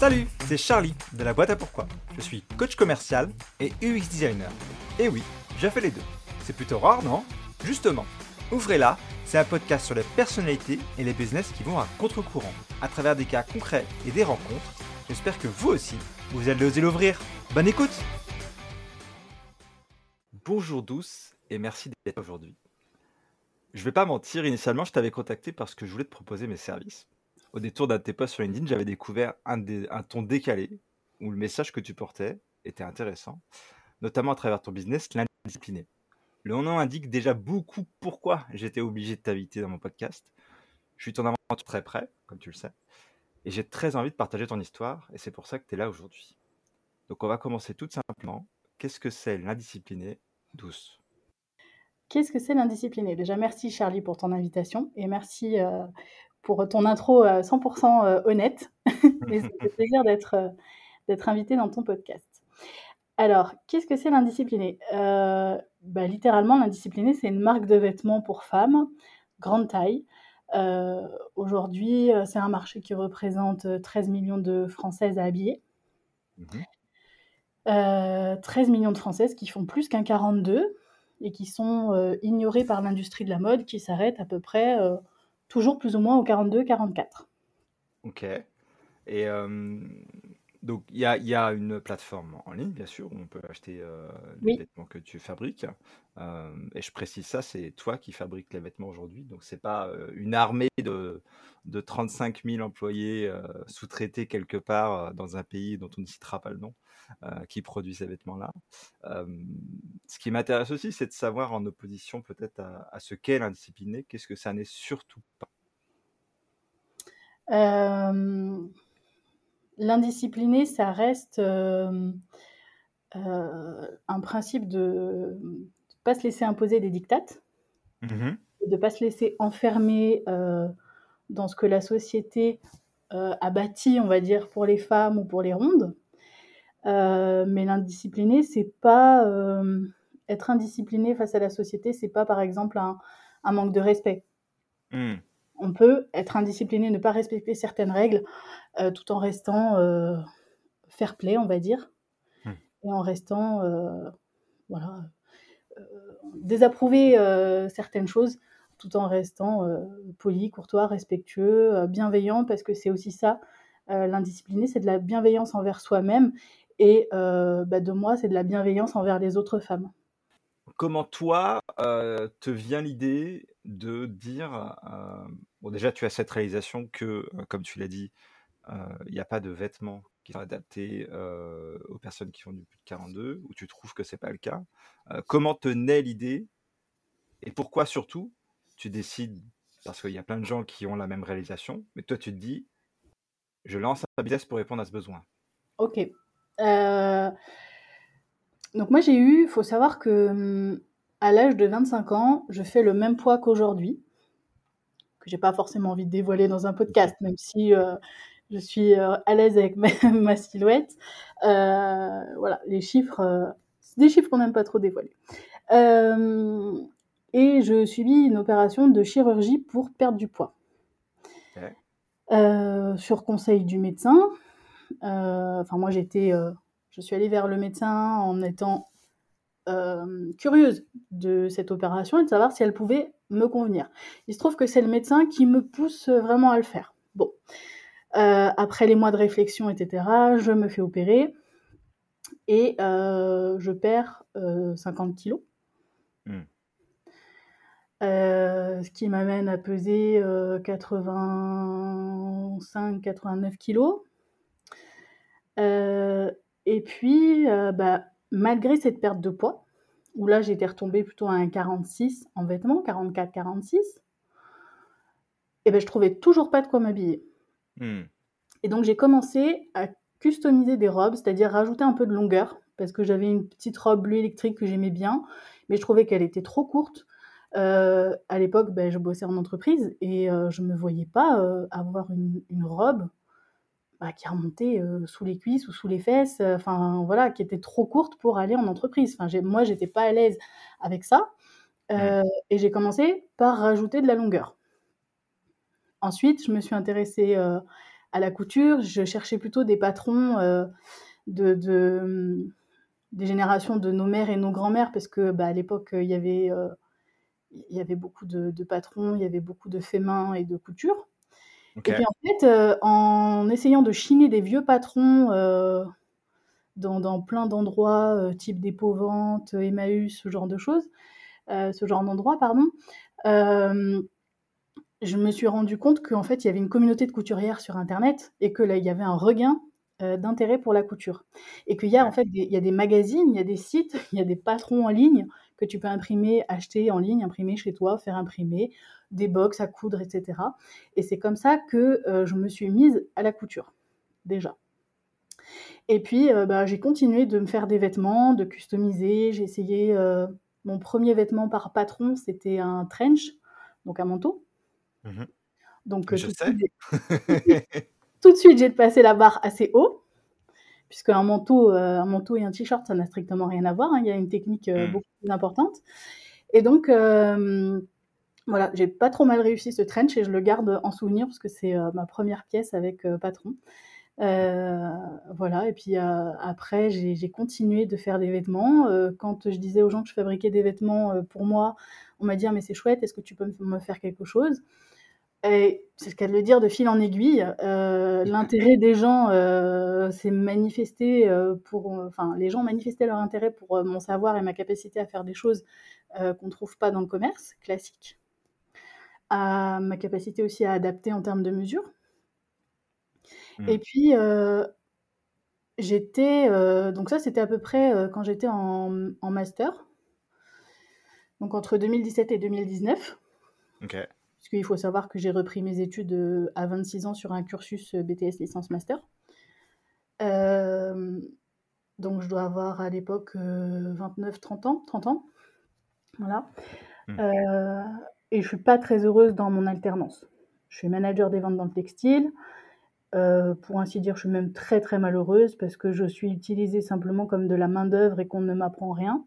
Salut, c'est Charlie de la boîte à pourquoi. Je suis coach commercial et UX designer. Et oui, j'ai fait les deux. C'est plutôt rare, non? Justement, Ouvrez-la, c'est un podcast sur les personnalités et les business qui vont à contre-courant, à travers des cas concrets et des rencontres. J'espère que vous aussi, vous allez oser l'ouvrir. Bonne écoute Bonjour douce et merci d'être aujourd'hui. Je vais pas mentir, initialement je t'avais contacté parce que je voulais te proposer mes services. Au détour d'un de tes posts sur LinkedIn, j'avais découvert un, ton décalé où le message que tu portais était intéressant, notamment à travers ton business, l'indiscipliné. Le nom indique déjà beaucoup pourquoi j'étais obligé de t'inviter dans mon podcast. Je suis ton aventure très près, comme tu le sais, et j'ai très envie de partager ton histoire, et c'est pour ça que tu es là aujourd'hui. Donc on va commencer tout simplement. Qu'est-ce que c'est l'indiscipliné douce? Qu'est-ce que c'est l'indiscipliné Déjà, merci Charlie pour ton invitation, et merci euh, pour ton intro 100% euh, euh, honnête. et c'est un plaisir d'être, d'être invité dans ton podcast. Alors, qu'est-ce que c'est l'indiscipliné? Euh, bah, Littéralement, l'indiscipliné, c'est une marque de vêtements pour femmes, grande taille. Euh, aujourd'hui, euh, c'est un marché qui représente 13 millions de Françaises à habiller. 13 mmh millions de Françaises qui font plus qu'un 42 et qui sont ignorées par l'industrie de la mode qui s'arrête à peu près toujours plus ou moins au 42-44. Ok. Et donc, il y a, une plateforme en ligne, bien sûr, où on peut acheter euh, les vêtements que tu fabriques. Euh, et je précise ça, c'est toi qui fabriques les vêtements aujourd'hui. Donc, c'est pas euh, une armée de, de 35 000 employés sous-traités quelque part dans un pays dont on ne citera pas le nom qui produit ces vêtements-là. ce qui m'intéresse aussi, c'est de savoir, en opposition peut-être à, à ce qu'est l'indiscipliné, qu'est-ce que ça n'est surtout pas? L'indiscipliné, ça reste euh, euh, un principe de ne pas se laisser imposer des dictates, mmh de ne pas se laisser enfermer euh, dans ce que la société a bâti, on va dire, pour les femmes ou pour les rondes. mais l'indiscipliné, c'est pas être indiscipliné face à la société, c'est pas par exemple un, manque de respect. Mmh on peut être indiscipliné, ne pas respecter certaines règles, euh, tout en restant euh, fair play, on va dire, hmm. et en restant, euh, voilà, désapprouver certaines choses, tout en restant poli, courtois, respectueux, bienveillant, parce que c'est aussi ça, l'indiscipliné, c'est de la bienveillance envers soi-même, et bah, de moi, c'est de la bienveillance envers les autres femmes. Comment toi te vient l'idée de dire, bon déjà tu as cette réalisation que, comme tu l'as dit, il n'y a pas de vêtements qui sont adaptés aux personnes qui font du plus de 42, ou tu trouves que c'est pas le cas? comment te naît l'idée? Et pourquoi surtout tu décides, parce qu'il y a plein de gens qui ont la même réalisation, mais toi tu te dis, je lance un business pour répondre à ce besoin? Ok. Donc moi j'ai eu, il faut savoir que hum, à l'âge de 25 ans, je fais le même poids qu'aujourd'hui, que j'ai pas forcément envie de dévoiler dans un podcast, même si euh, je suis euh, à l'aise avec ma, silhouette. Euh, voilà, les chiffres, c'est des chiffres qu'on n'aime pas trop dévoiler. et je subis une opération de chirurgie pour perdre du poids. sur conseil du médecin. Enfin, moi, j'étais, je suis allée vers le médecin en étant euh, curieuse de cette opération et de savoir si elle pouvait me convenir. Il se trouve que c'est le médecin qui me pousse vraiment à le faire. Bon, euh, après les mois de réflexion, etc., je me fais opérer et euh, je perds 50 kilos. Hmm. ce qui m'amène à peser 85-89 kilos. et puis, bah, malgré cette perte de poids, où là j'étais retombée plutôt à un 46 en vêtements, 44-46, et ben je trouvais toujours pas de quoi m'habiller. Hmm. Et donc j'ai commencé à customiser des robes, c'est-à-dire rajouter un peu de longueur, parce que j'avais une petite robe bleue électrique que j'aimais bien, mais je trouvais qu'elle était trop courte. Euh, à l'époque, ben, je bossais en entreprise et euh, je ne me voyais pas euh, avoir une, une robe bah, qui remontait sous les cuisses ou sous les fesses, enfin voilà, qui était trop courte pour aller en entreprise. Enfin, moi, j'étais pas à l'aise avec ça. Mmh. Et j'ai commencé par rajouter de la longueur. Ensuite, je me suis intéressée à la couture. Je cherchais plutôt des patrons de, de, des générations de nos mères et nos grands-mères, parce que bah, à l'époque, il y avait il y avait beaucoup de, patrons, il y avait beaucoup de faits main et de couture. Et puis en fait, en essayant de chiner des vieux patrons dans, plein d'endroits, type dépôt vente, Emmaüs, ce genre de choses, ce genre d'endroits, pardon, je me suis rendu compte qu'en fait, il y avait une communauté de couturières sur Internet et que là, il y avait un regain d'intérêt pour la couture. Et qu'il y a en fait, il y a des magazines, il y a des sites, il y a des patrons en ligne que tu peux imprimer, acheter en ligne, imprimer chez toi, faire imprimer des box à coudre, etc. Et c'est comme ça que je me suis mise à la couture, déjà. Et puis, bah, j'ai continué de me faire des vêtements, de customiser. J'ai essayé mon premier vêtement par patron, c'était un trench, donc un manteau. Mmh donc, Je tout sais. tout de suite, j'ai passé la barre assez haut, puisque un manteau, un manteau et un t-shirt, ça n'a strictement rien à voir. Hein. Il y a une technique mmh. beaucoup plus importante. Et donc, voilà, j'ai pas trop mal réussi ce trench et je le garde en souvenir parce que c'est ma première pièce avec patron. Euh, voilà, et puis euh, après, j'ai continué de faire des vêtements. Euh, quand je disais aux gens que je fabriquais des vêtements pour moi, on m'a dit «Ah, mais c'est chouette, est-ce que tu peux me faire quelque chose? Et c'est ce qu'elle de le dire de fil en aiguille. L'intérêt des gens s'est manifesté pour. Enfin, les gens manifestaient leur intérêt pour mon savoir et ma capacité à faire des choses qu'on ne trouve pas dans le commerce classique. À ma capacité aussi à adapter en termes de mesure. Et mmh. puis, j'étais, donc ça, c'était à peu près, quand j'étais en en master. Donc entre 2017 et 2019. OK. Puisqu'il faut savoir que j'ai repris mes études, à 26 ans sur un cursus, BTS licence master. donc je dois avoir à l'époque, 29-30 ans 30 ans. Voilà. Mmh. et je suis pas très heureuse dans mon alternance. Je suis manager des ventes dans le textile. Euh, pour ainsi dire, je suis même très très malheureuse parce que je suis utilisée simplement comme de la main-d'œuvre et qu'on ne m'apprend rien.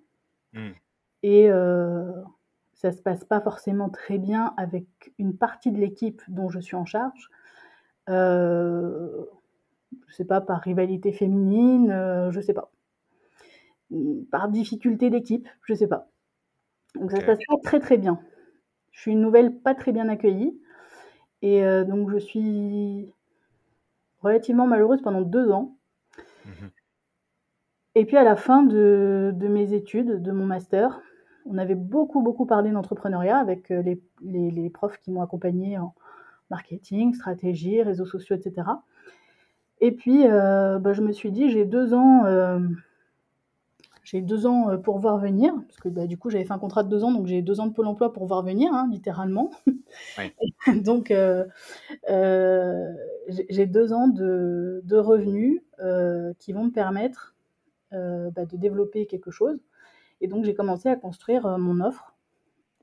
Mmh. Et euh, ça se passe pas forcément très bien avec une partie de l'équipe dont je suis en charge. Euh, je sais pas, par rivalité féminine, euh, je sais pas. Par difficulté d'équipe, je sais pas. Donc ça se passe pas très très bien. Je suis une nouvelle pas très bien accueillie. Et donc je suis relativement malheureuse pendant deux ans. Mmh et puis à la fin de, mes études, de mon master, on avait beaucoup, beaucoup parlé d'entrepreneuriat avec euh, les, profs qui m'ont accompagné en marketing, stratégie, réseaux sociaux, etc. Et puis, euh, bah, je me suis dit, j'ai deux ans, euh, j'ai deux ans pour voir venir, parce que bah, du coup j'avais fait un contrat de deux ans, donc j'ai deux ans de Pôle Emploi pour voir venir, hein, littéralement. donc euh, j'ai deux ans de, de revenus qui vont me permettre bah, de développer quelque chose. Et donc j'ai commencé à construire mon offre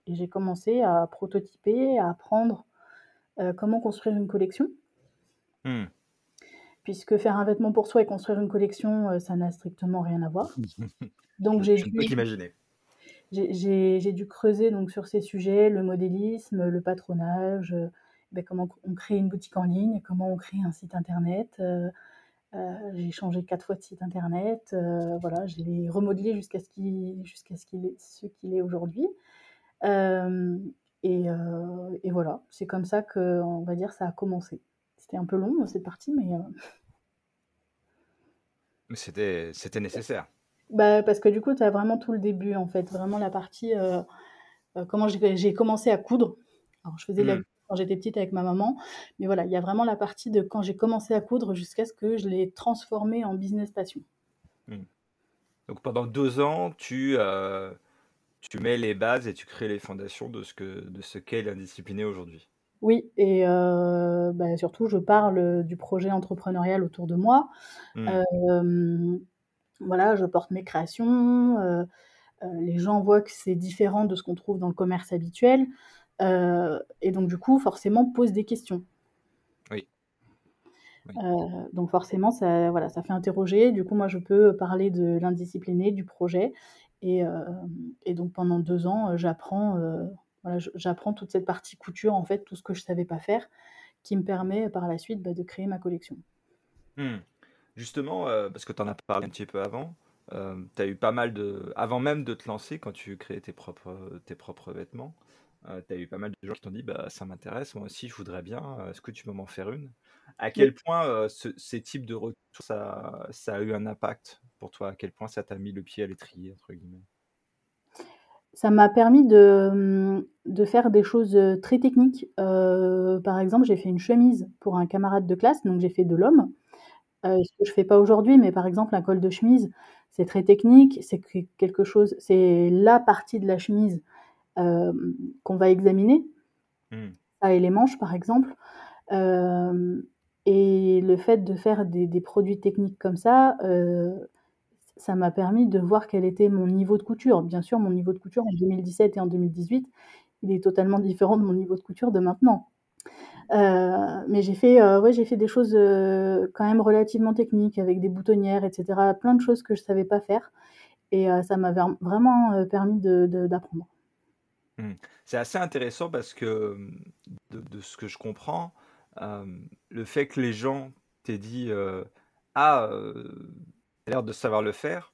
et j'ai commencé à prototyper, à apprendre comment construire une collection. Mmh puisque faire un vêtement pour soi et construire une collection, euh, ça n'a strictement rien à voir. Donc j'ai dû, j'ai dû creuser donc sur ces sujets, le modélisme, le patronage, euh, ben, comment on crée une boutique en ligne, comment on crée un site internet. Euh, j'ai changé quatre fois de site internet, voilà, je l'ai remodelé jusqu'à ce qu'il jusqu'à ce qu'il est ce qu'il est aujourd'hui. Et, et, voilà, c'est comme ça que on va dire ça a commencé. C'était un peu long cette partie, mais c'était, c'était nécessaire. Bah, parce que du coup, tu as vraiment tout le début, en fait. Vraiment la partie. Euh, euh, comment j'ai, commencé à coudre. Alors, je faisais la mmh. Quand j'étais petite avec ma maman. Mais voilà, il y a vraiment la partie de quand j'ai commencé à coudre jusqu'à ce que je l'ai transformé en business passion. Mmh. Donc pendant deux ans, tu, euh, tu mets les bases et tu crées les fondations de ce, que, de ce qu'est l'indiscipliné aujourd'hui. Oui et bah, surtout je parle, du projet entrepreneurial autour de moi. Mmh. voilà, je porte mes créations, les gens voient que c'est différent de ce qu'on trouve dans le commerce habituel, et donc du coup, forcément, posent des questions. Oui. donc forcément, ça voilà, ça fait interroger. Du coup, moi, je peux parler de l'indiscipliné, du projet et et donc pendant deux ans, j'apprends, j'apprends toute cette partie couture, en fait, tout ce que je savais pas faire, qui me permet par la suite bah, de créer ma collection. Mmh. Justement, parce que tu en as parlé un petit peu avant, tu as eu pas mal de... Avant même de te lancer, quand tu créais tes propres, tes propres vêtements, tu as eu pas mal de gens qui t'ont dit bah, ça m'intéresse, moi aussi je voudrais bien, est-ce que tu peux m'en faire une? À quel point ces types de retours, ça, ça a eu un impact pour toi? À quel point ça t'a mis le pied à l'étrier, entre guillemets? Ça m'a permis de, mmh, de, faire des choses très techniques. par exemple, j'ai fait une chemise pour un camarade de classe, donc j'ai fait de l'homme. ce que je fais pas aujourd'hui, mais par exemple, un col de chemise, c'est très technique. C'est quelque chose, c'est la partie de la chemise qu'on va examiner. Mmh. Ça et les manches, par exemple. et le fait de faire des, des produits techniques comme ça, ça m'a permis de voir quel était mon niveau de couture. Bien sûr, mon niveau de couture en 2017 et en 2018, il est totalement différent de mon niveau de couture de maintenant. Euh, mais j'ai fait, euh, ouais, j'ai fait des choses euh, quand même relativement techniques avec des boutonnières, etc. Plein de choses que je savais pas faire. Et ça m'a vraiment permis d'apprendre. De, mmh. C'est assez intéressant parce que de, ce que je comprends, le fait que les gens t'aient dit Ah, l'air de savoir le faire,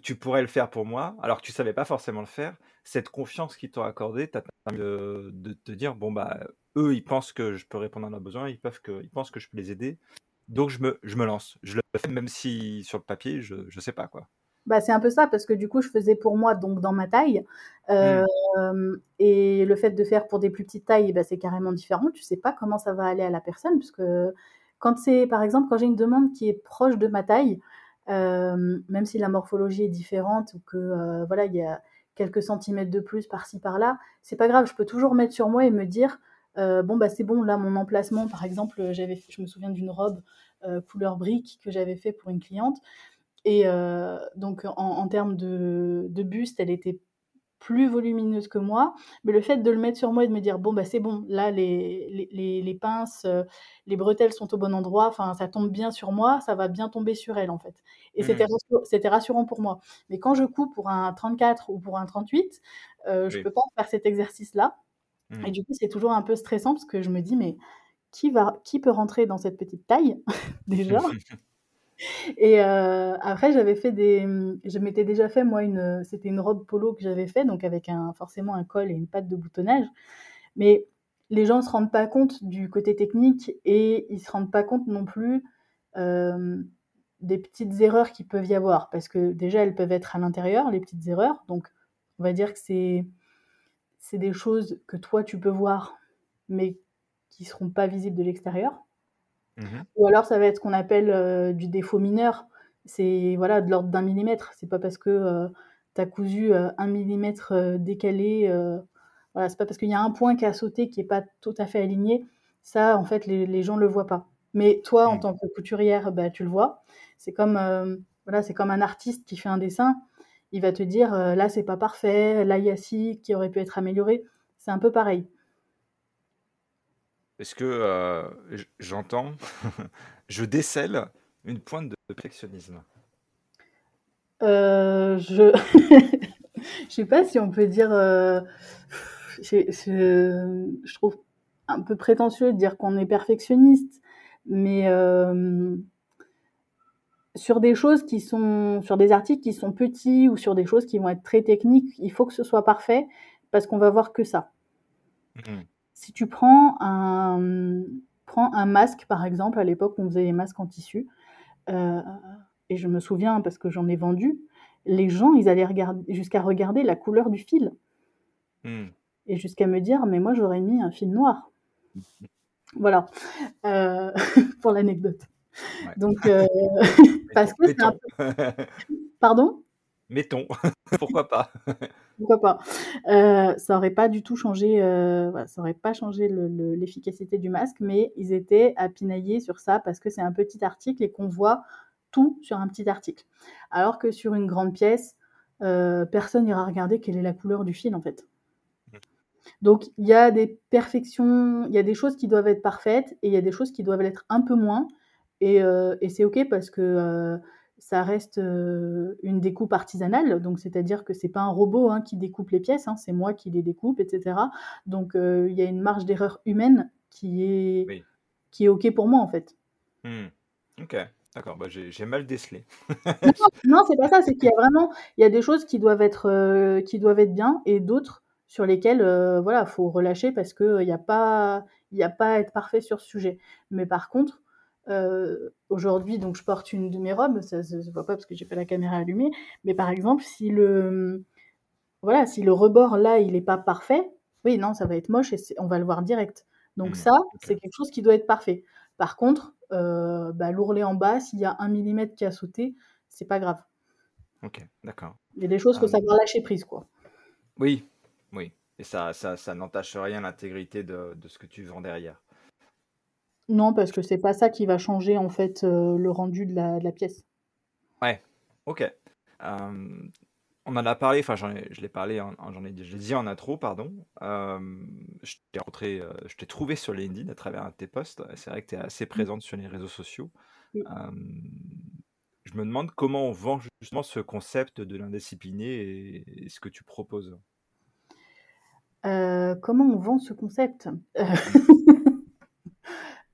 tu pourrais le faire pour moi, alors que tu savais pas forcément le faire, cette confiance qu'ils t'ont accordée t'a permis de, te dire bon bah eux ils pensent que je peux répondre à leurs besoins, ils pensent que je peux les aider, donc je me, je me lance, je le fais même si sur le papier je je sais pas quoi. Bah, c'est un peu ça parce que du coup je faisais pour moi donc dans ma taille mmh. et le fait de faire pour des plus petites tailles bah, c'est carrément différent. Tu sais pas comment ça va aller à la personne puisque quand c'est par exemple quand j'ai une demande qui est proche de ma taille, même si la morphologie est différente ou que voilà il y a quelques centimètres de plus par-ci par-là, c'est pas grave, je peux toujours mettre sur moi et me dire bon bah c'est bon là mon emplacement par exemple j'avais je me souviens d'une robe couleur brique que j'avais fait pour une cliente et donc en, en termes de, de, buste elle était plus volumineuse que moi, mais le fait de le mettre sur moi et de me dire bon bah c'est bon, là les, les, les, pinces, euh, les bretelles sont au bon endroit, enfin ça tombe bien sur moi, ça va bien tomber sur elle en fait. Et c'était mmh. c'était rassurant pour moi. Mais quand je coupe pour un 34 ou pour un 38, euh, je peux pas faire cet exercice là. Et mmh. du coup c'est toujours un peu stressant parce que je me dis mais qui va qui peut rentrer dans cette petite taille déjà? Et euh, après, j'avais fait des. Je m'étais déjà fait, moi, une. C'était une robe polo que j'avais fait, donc avec un, forcément un col et une patte de boutonnage. Mais les gens ne se rendent pas compte du côté technique et ils ne se rendent pas compte non plus euh, des petites erreurs qui peuvent y avoir. Parce que déjà, elles peuvent être à l'intérieur, les petites erreurs. Donc, on va dire que c'est. C'est des choses que toi, tu peux voir, mais qui ne seront pas visibles de l'extérieur. Mmh Ou alors ça va être ce qu'on appelle euh, du défaut mineur. C'est voilà, de l'ordre d'un millimètre. C'est pas parce que euh, tu as cousu euh, un millimètre décalé, voilà, c'est pas parce qu'il y a un point qui a sauté qui est pas tout à fait aligné. Ça, en fait, les, les gens le voient pas. Mais toi, en mmh. tant que couturière, bah, tu le vois. C'est comme, voilà, c'est comme un artiste qui fait un dessin. Il va te dire, là, c'est pas parfait, là, il y a ci qui aurait pu être amélioré. C'est un peu pareil. Est-ce que euh, j'entends, je décèle une pointe de perfectionnisme? Euh, Je je sais pas si on peut dire. Euh, je, trouve un peu prétentieux de dire qu'on est perfectionniste, mais sur des choses qui sont, sur des articles qui sont petits ou sur des choses qui vont être très techniques, il faut que ce soit parfait parce qu'on va voir que ça. Mmh. Si tu prends un, prends un masque, par exemple, à l'époque, on faisait des masques en tissu, euh, et je me souviens, parce que j'en ai vendu, les gens, ils allaient jusqu'à regarder la couleur du fil. Hmm. Et jusqu'à me dire, mais moi, j'aurais mis un fil noir. Voilà, euh, pour l'anecdote. Donc, euh, parce que c'est un peu... Pardon? Mettons, pourquoi pas Pourquoi pas euh, Ça aurait pas du tout changé, euh, ça aurait pas changé l'efficacité du masque, mais ils étaient à pinailler sur ça parce que c'est un petit article et qu'on voit tout sur un petit article. Alors que sur une grande pièce, euh, personne n'ira regarder quelle est la couleur du fil en fait. Mmh. Donc il y a des perfections, il y a des choses qui doivent être parfaites et il y a des choses qui doivent l'être un peu moins. Et, et c'est ok parce que ça reste une découpe artisanale, donc c'est-à-dire que c'est pas un robot hein, qui découpe les pièces, hein, c'est moi qui les découpe, etc. Donc il y a une marge d'erreur humaine qui est, Oui. qui est OK pour moi, en fait. Mmh. OK, d'accord, bah, j'ai mal décelé. Non, non, c'est pas ça, c'est qu'il y a vraiment il y a des choses qui doivent être, heu, qui doivent être bien et d'autres sur lesquelles, voilà, faut relâcher parce que, il y a pas il y a pas à être parfait sur ce sujet. Mais par contre, heu, aujourd'hui, donc je porte une de mes robes, ça se voit pas parce que j'ai pas la caméra allumée, mais par exemple, si le, voilà, si le rebord là, il est pas parfait, oui, non, ça va être moche et on va le voir direct. Donc Mmh, ça, c'est quelque chose qui doit être parfait. Par contre, heu, bah, l'ourlet en bas, s'il y a 1 millimètre qui a sauté, c'est pas grave. OK, d'accord. Il y a des choses, faut Hem savoir lâcher prise, quoi. Oui, oui et ça ça ça n'entache rien l'intégrité de de ce que tu vends derrière. Non, parce que c'est pas ça qui va changer, en fait, heu, le rendu de la de la pièce. Ouais, OK. Hem, on en a parlé, enfin, j'en ai je l'ai parlé en en j'en ai je l'ai dit en intro, pardon. Hem, je t'ai rencontré, heu, je t'ai trouvé sur LinkedIn à travers un de tes posts c'est vrai que tu es assez Mmh. présente sur les réseaux sociaux. Oui. Je me demande comment on vend justement ce concept de l'indiscipliné et et ce que tu proposes? Comment on vend ce concept? Mmh.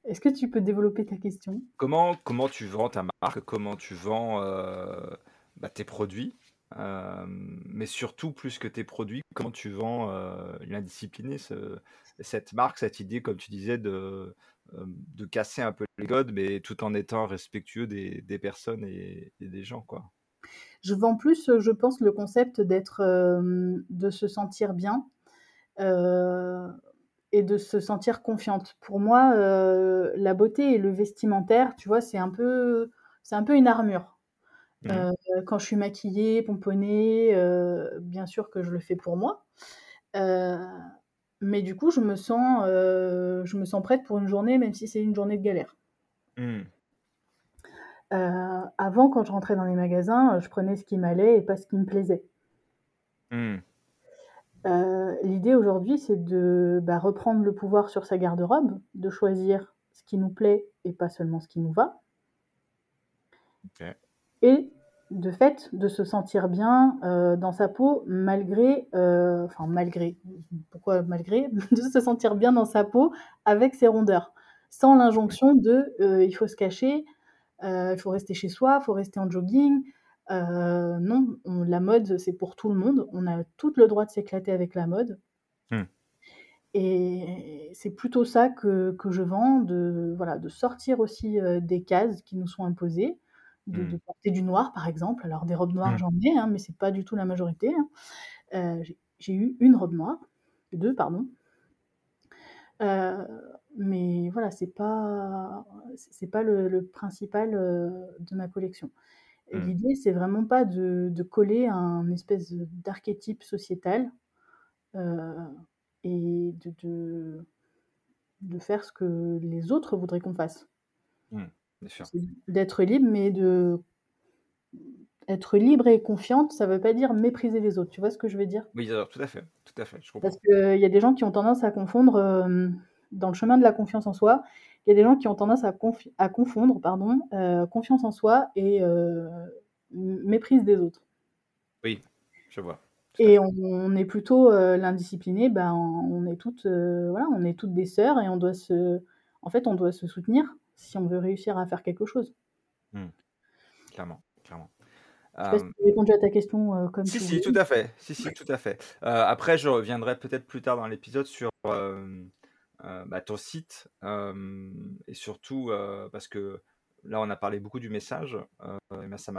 Est-ce que tu peux développer ta question? Comment comment tu vends ta marque? Comment tu vends, heu, bah, tes produits? Hem, mais surtout plus que tes produits, comment tu vends, heu, l'indiscipliné, ce cette marque, cette idée, comme tu disais, de, hem, de casser un peu les codes, mais tout en étant respectueux des des personnes et et des gens, quoi? Je vends plus, je pense, le concept d'être, de se sentir bien, et de se sentir confiante. Pour moi, heu, la beauté et le vestimentaire, tu vois, c'est un peu c'est un peu une armure. Mmh mh. Heu, quand je suis maquillée, pomponnée, heu, bien sûr que je le fais pour moi. Mais du coup, je me sens, je me sens prête pour une journée, même si c'est une journée de galère. Mmh. Avant, quand je rentrais dans les magasins, je prenais ce qui m'allait et pas ce qui me plaisait. Mmh. Heu, l'idée aujourd'hui, c'est de, bah, reprendre le pouvoir sur sa garde-robe, de choisir ce qui nous plaît et pas seulement ce qui nous va et de fait, de se sentir bien, heu, dans sa peau malgré, heu, enfin malgré, pourquoi malgré? De se sentir bien dans sa peau avec ses rondeurs, sans l'injonction de, il faut se cacher, il faut rester chez soi, il faut rester en jogging. Heu, non, on la mode, c'est pour tout le monde. On a toutes le droit de s'éclater avec la mode Mmh. et c'est plutôt ça que que je vends, de voilà, de sortir aussi, heu, des cases qui nous sont imposées, de de porter du noir, par exemple. Alors des robes noires, Mmh. j'en ai, hein, mais c'est pas du tout la majorité, hein. Heu, j'ai eu 1 robe noire, 2 pardon. Mais voilà, c'est pas c'est pas le le principal, de ma collection. Et Mmh. l'idée, c'est vraiment pas de de coller un espèce d'archétype sociétal, heu et de de de faire ce que les autres voudraient qu'on fasse. Mmh. D'être libre, mais de être libre et confiante, ça veut pas dire mépriser les autres. Tu vois ce que je veux dire? Oui, alors tout à fait, tout à fait, je Parce qu'il y a des gens qui ont tendance à confondre, hem, dans le chemin de la confiance en soi, il y a des gens qui ont tendance à confi à confondre, pardon, heu, confiance en soi et heu, m méprise des autres. Oui, je vois, Et on on est plutôt, heu, l'indiscipliné, ben, on est toutes, voilà, on est toutes des sœurs et on doit se en fait, on doit se soutenir si on veut réussir à faire quelque chose. Mmh. Clairement, clairement. Je sais pas si Hem j'ai répondu à ta question, comme Si, tu si, tout à fait. Si, si, tout à fait. Après, je reviendrai peut-être plus tard dans l'épisode sur, bah, ton site, hem et surtout, heu, parce que là, on a parlé beaucoup du message, ça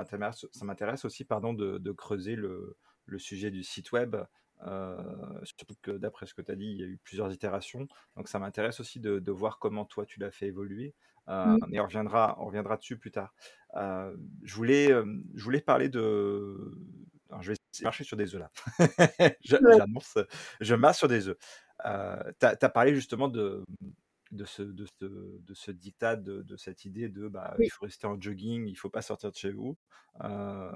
m'intéresse aussi, pardon, de de creuser le le sujet du site web, surtout que d'après ce que tu as dit, il y a eu plusieurs itérations. Donc ça m'intéresse aussi de de voir comment toi, tu l'as fait évoluer, heu Mmh. et on reviendra on reviendra dessus plus tard. Je voulais, je voulais parler de alors je vais marcher sur des œufs là. Je Ouais. je marche sur des œufs. Heu, tu as parlé justement de, de ce de ce de ce diktat, de de cette idée de, bah, il faut rester en jogging, il faut pas sortir de chez vous. Heu,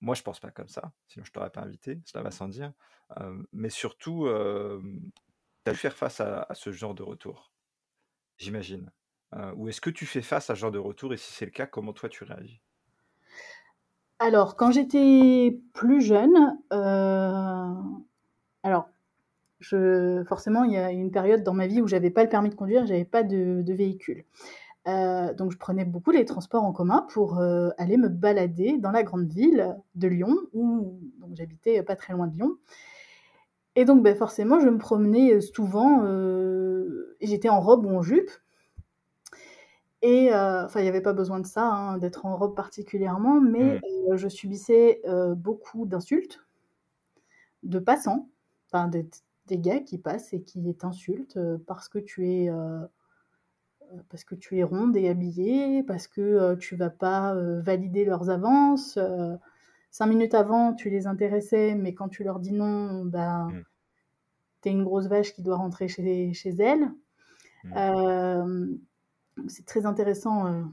moi je pense pas comme ça, sinon je t'aurais pas invité, cela va sans dire. Hem, mais surtout, tu as dû faire face à à ce genre de retour, j'imagine? Heu, ou est-ce que tu fais face à ce genre de retour et si c'est le cas, comment toi tu réagis? Alors, quand j'étais plus jeune, alors je, forcément, il y a une période dans ma vie où j'avais pas le permis de conduire, j'avais pas de, de véhicule. Euh, donc je prenais beaucoup les transports en commun pour euh, aller me balader dans la grande ville de Lyon, où j'habitais pas très loin de Lyon. Et donc ben, forcément, je me promenais souvent, euh, j'étais en robe ou en jupe. Et enfin, il n'y avait pas besoin de ça, hein, d'être en robe particulièrement, mais mmh. je subissais beaucoup d'insultes de passants, enfin des, gars qui passent et qui t'insultent parce que tu es parce que tu es ronde et habillée, parce que euh, tu vas pas euh, valider leurs avances. Euh, cinq minutes avant, tu les intéressais, mais quand tu leur dis non, ben, mmh. tu es une grosse vache qui doit rentrer chez, chez elle. Mmh. c'est très intéressant.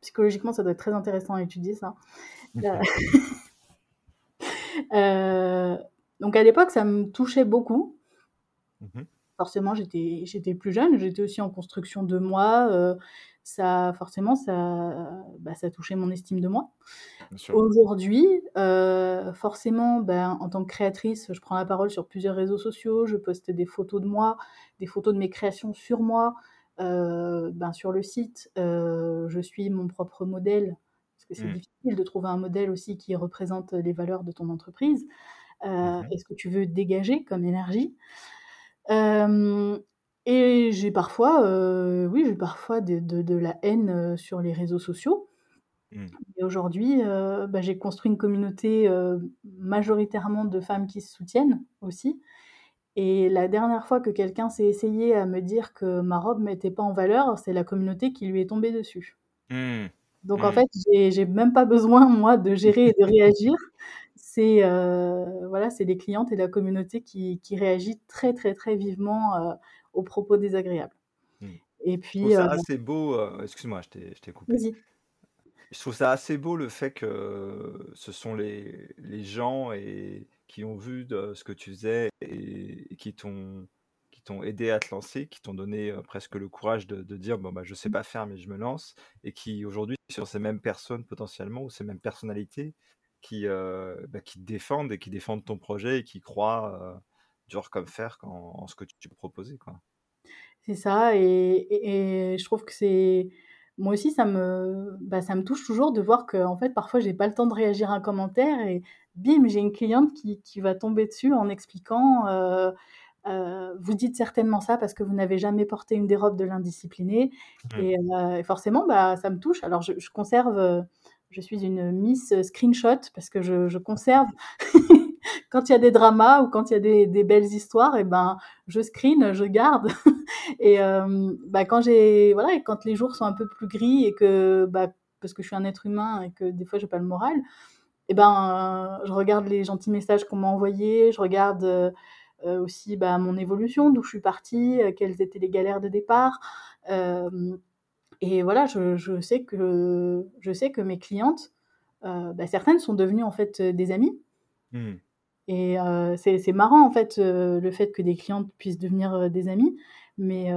psychologiquement, ça doit être très intéressant à étudier ça. donc à l'époque, ça me touchait beaucoup. Mmh forcément, j'étais, j'étais plus jeune, j'étais aussi en construction de moi. Euh, ça, forcément, ça, bah, ça touchait mon estime de moi. Aujourd'hui, euh, forcément, ben, en tant que créatrice, je prends la parole sur plusieurs réseaux sociaux, je poste des photos de moi, des photos de mes créations sur moi, euh, ben, sur le site. je suis mon propre modèle, parce que c'est mmh. difficile de trouver un modèle aussi qui représente les valeurs de ton entreprise. Mmh et ce que tu veux dégager comme énergie? Et j'ai parfois, oui, j'ai parfois de de la haine, sur les réseaux sociaux. Mmh. Et aujourd'hui, bah, j'ai construit une communauté, majoritairement de femmes qui se soutiennent aussi. Et la dernière fois que quelqu'un s'est essayé à me dire que ma robe mettait pas en valeur, c'est la communauté qui lui est tombée dessus. Mmh. Donc en mmh. fait, j'ai même pas besoin moi de gérer et de réagir c'est euh, voilà, c'est les clientes et la communauté qui, qui réagit très très très vivement euh, aux propos désagréables. Mmh. Et puis, je trouve ça euh, assez beau. Excuse-moi, je t'ai coupé. Je trouve ça assez beau le fait que ce sont les, les gens et, qui ont vu de ce que tu faisais et, qui t'ont qui t'ont aidé à te lancer, qui t'ont donné presque le courage de, de, dire bon bah je sais mmh. pas faire mais je me lance et qui aujourd'hui sur ces mêmes personnes potentiellement ou ces mêmes personnalités qui, euh, bah, qui te défendent et qui défendent ton projet et qui croient euh, dur comme fer en, ce que tu. Quoi. C'est ça, et, et, je trouve que c'est. Moi aussi, ça me, bah, ça me touche toujours de voir que, en fait, parfois, j'ai pas le temps de réagir à un commentaire et bim, j'ai une cliente qui, qui, va tomber dessus en expliquant euh, euh vous dites certainement ça parce que vous n'avez jamais porté une dérobe de l'indiscipliné. Mmh. Et, et, forcément, bah, ça me touche. Alors, je, je conserve je suis une Miss Screenshot parce que je, conserve quand il y a des dramas ou quand il y a des, belles histoires, et ben je screen, je garde. et euh, bah, quand j'ai voilà, et quand les jours sont un peu plus gris et que bah, parce que je suis un être humain et que des fois j'ai pas le moral, et ben je regarde les gentils messages qu'on m'a envoyés, je regarde euh, aussi bah, mon évolution, d'où je suis partie, quelles étaient les galères de départ. Et voilà, je, sais que, je sais que mes clientes, euh, bah, certaines sont devenues en fait des amies. Mmh. Et euh, c'est marrant en fait euh, le fait que des clientes puissent devenir des amies. Mais,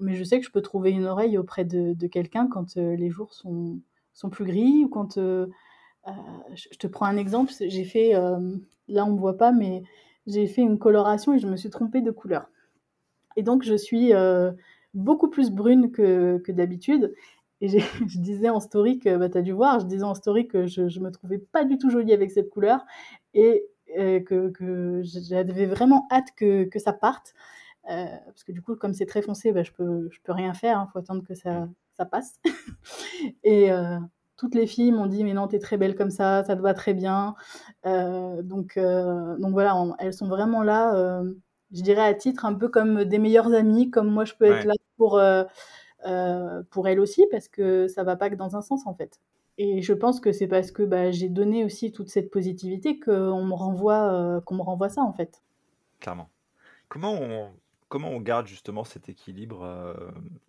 mais je sais que je peux trouver une oreille auprès de, quelqu'un quand les jours sont, sont plus gris ou quand... je te prends un exemple, j'ai fait, là on ne voit pas, mais j'ai fait une coloration et je me suis trompée de couleur. Et donc je suis beaucoup plus brune que, que d'habitude. Et je disais en story que, bah, tu as dû voir, je disais en story que je, ne me trouvais pas du tout jolie avec cette couleur et euh, que, que j'avais vraiment hâte que, que ça parte. Euh, parce que du coup, comme c'est très foncé, bah, je peux, je peux rien faire, il hein, faut attendre que ça, ça passe. et euh, toutes les filles m'ont dit, mais non, tu es très belle comme ça, ça te va très bien. donc, donc voilà, elles sont vraiment là je dirais à titre un peu comme des meilleurs amis, comme moi je peux être là pour, euh, euh, pour elle aussi, parce que ça va pas que dans un sens en fait. Et je pense que c'est parce que bah, j'ai donné aussi toute cette positivité qu'on me renvoie, euh, qu'on me renvoie ça en fait. Clairement. Comment on, comment on garde justement cet équilibre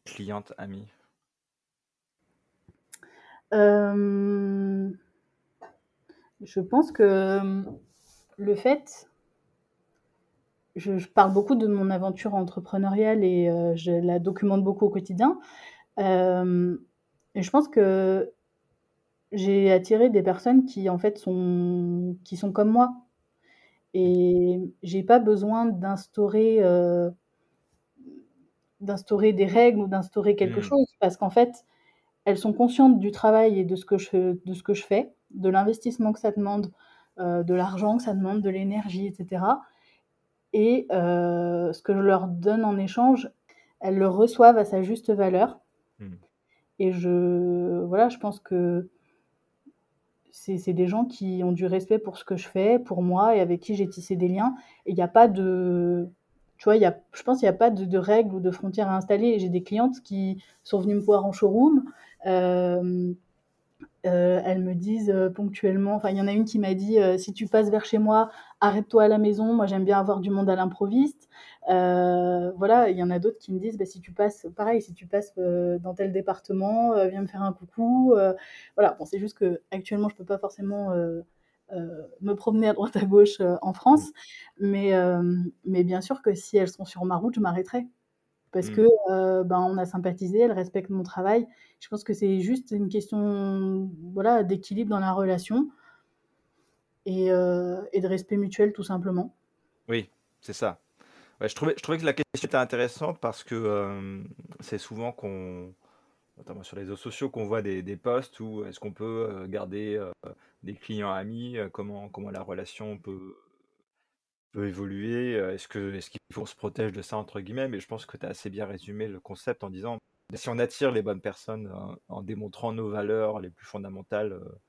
cliente-ami Je pense que le fait je, parle beaucoup de mon aventure entrepreneuriale et euh, je la documente beaucoup au quotidien. Euh, et je pense que j'ai attiré des personnes qui en fait sont qui sont comme moi Et j'ai pas besoin d'instaurer, d'instaurer des règles ou d'instaurer quelque Mmh. chose parce qu'en fait, elles sont conscientes du travail et de ce que je de ce que je fais, de l'investissement que ça demande, heu, de l'argent que ça demande, de l'énergie et cetera et heu, ce que je leur donne en échange, elles le reçoivent à sa juste valeur Mmh. et je voilà, je pense que c'est des gens qui ont du respect pour ce que je fais, pour moi et avec qui j'ai tissé des liens et il y a pas de tu vois, y a je pense qu'il y a pas de de règles ou de frontières à installer. J'ai des clientes qui sont venues me voir en showroom, hem, heu, elles me disent, heu, ponctuellement enfin, il y en a une qui m'a dit, heu: «Si tu passes vers chez moi, arrête-toi à la maison, moi j'aime bien avoir du monde à l'improviste». Voilà, il y en a d'autres qui me disent: «Bah, si tu passes» pareil: «Si tu passes, dans tel département, viens me faire un coucou», voilà. Bon, c'est juste qu'actuellement, je peux pas forcément, me promener à droite à gauche, en. France, mais hem, mais bien sûr que si elles sont sur ma route, je m'arrêterai parce que, Mmh. heu, ben, on a sympathisé, elles respectent mon travail. Je pense que c'est juste une question, voilà, d'équilibre dans la relation et et de respect mutuel, tout simplement. Oui, c'est ça. Ouais, je trouvais je trouvais que la question était intéressante parce que, c'est souvent qu'on notamment sur les réseaux sociaux, qu'on voit des des posts où est-ce qu'on peut, garder, des clients amis, comment comment la relation peut peut évoluer, est-ce que est-ce qu'il faut qu'on se «protège de ça» entre guillemets, mais je pense que tu as assez bien résumé le concept en disant: «Si on attire les bonnes personnes en en démontrant nos valeurs les plus fondamentales, heu,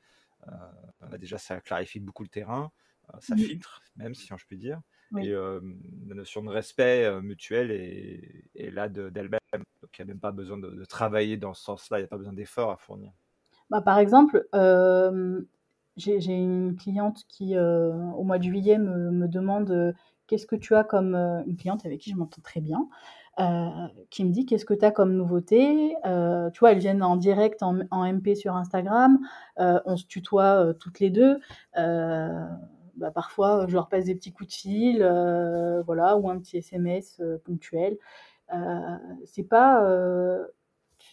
bah, déjà ça clarifie beaucoup le terrain, heu, ça Mmh. filtre même si je puis dire et Oui. la notion de respect, mutuel est est là de d'elle-même, donc il y a même pas besoin de de travailler dans ce sens-là, il y a pas besoin d'efforts à fournir. Bah, par exemple, j'ai une cliente qui, heu, au mois de juillet me demande, heu: «Qu'est-ce que tu as comme», heu une cliente avec qui je m'entends très bien, qui me dit: «Qu'est-ce que tu as comme nouveauté?» tu vois, elles viennent en direct en MP sur Instagram, on se tutoie, toutes les 2, heu, bah, parfois, je leur passe des petits coups de fil, voilà ou un petit SMS, ponctuel. C'est pas,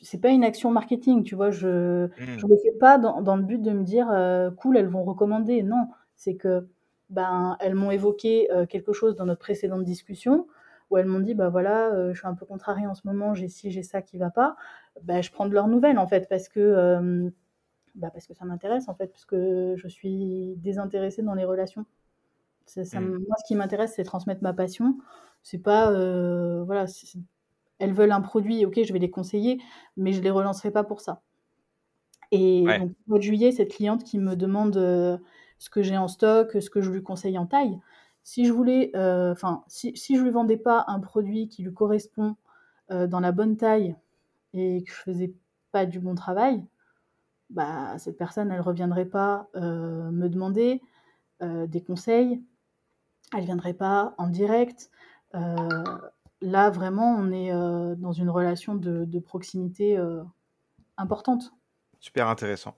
c'est pas une action marketing, tu vois? Je Mmh. je le fais pas dans dans le but de me dire, heu: «Cool, elles vont recommander». Non, c'est que, ben, elles m'ont évoqué, heu, quelque chose dans notre précédente discussion où elles m'ont dit: «Bah, voilà, heu, je suis un peu contrariée en ce moment, j'ai ci, j'ai ça qui va pas». Bah, je prends de leurs nouvelles, en fait, parce que, bah, parce que ça m'intéresse, en fait, puisque je suis désintéressée dans les relations. Ça Mmh. moi, ce qui m'intéresse, c'est transmettre ma passion. C'est pas, voilà, elles veulent un produit, OK, je vais les conseiller, mais je les relancerai pas pour ça. Et Ouais. donc au mois de juillet, cette cliente qui me demande, heu, ce que j'ai en stock, ce que je lui conseille en taille. Si je voulais, heu, enfin, si si je lui vendais pas un produit qui lui correspond, heu, dans la bonne taille et que je faisais pas du bon travail, bah, cette personne, elle reviendrait pas, me demander, des conseils. Elle viendrait pas en direct. Là, vraiment, on est, heu, dans une relation de de proximité, heu, importante. Super intéressant.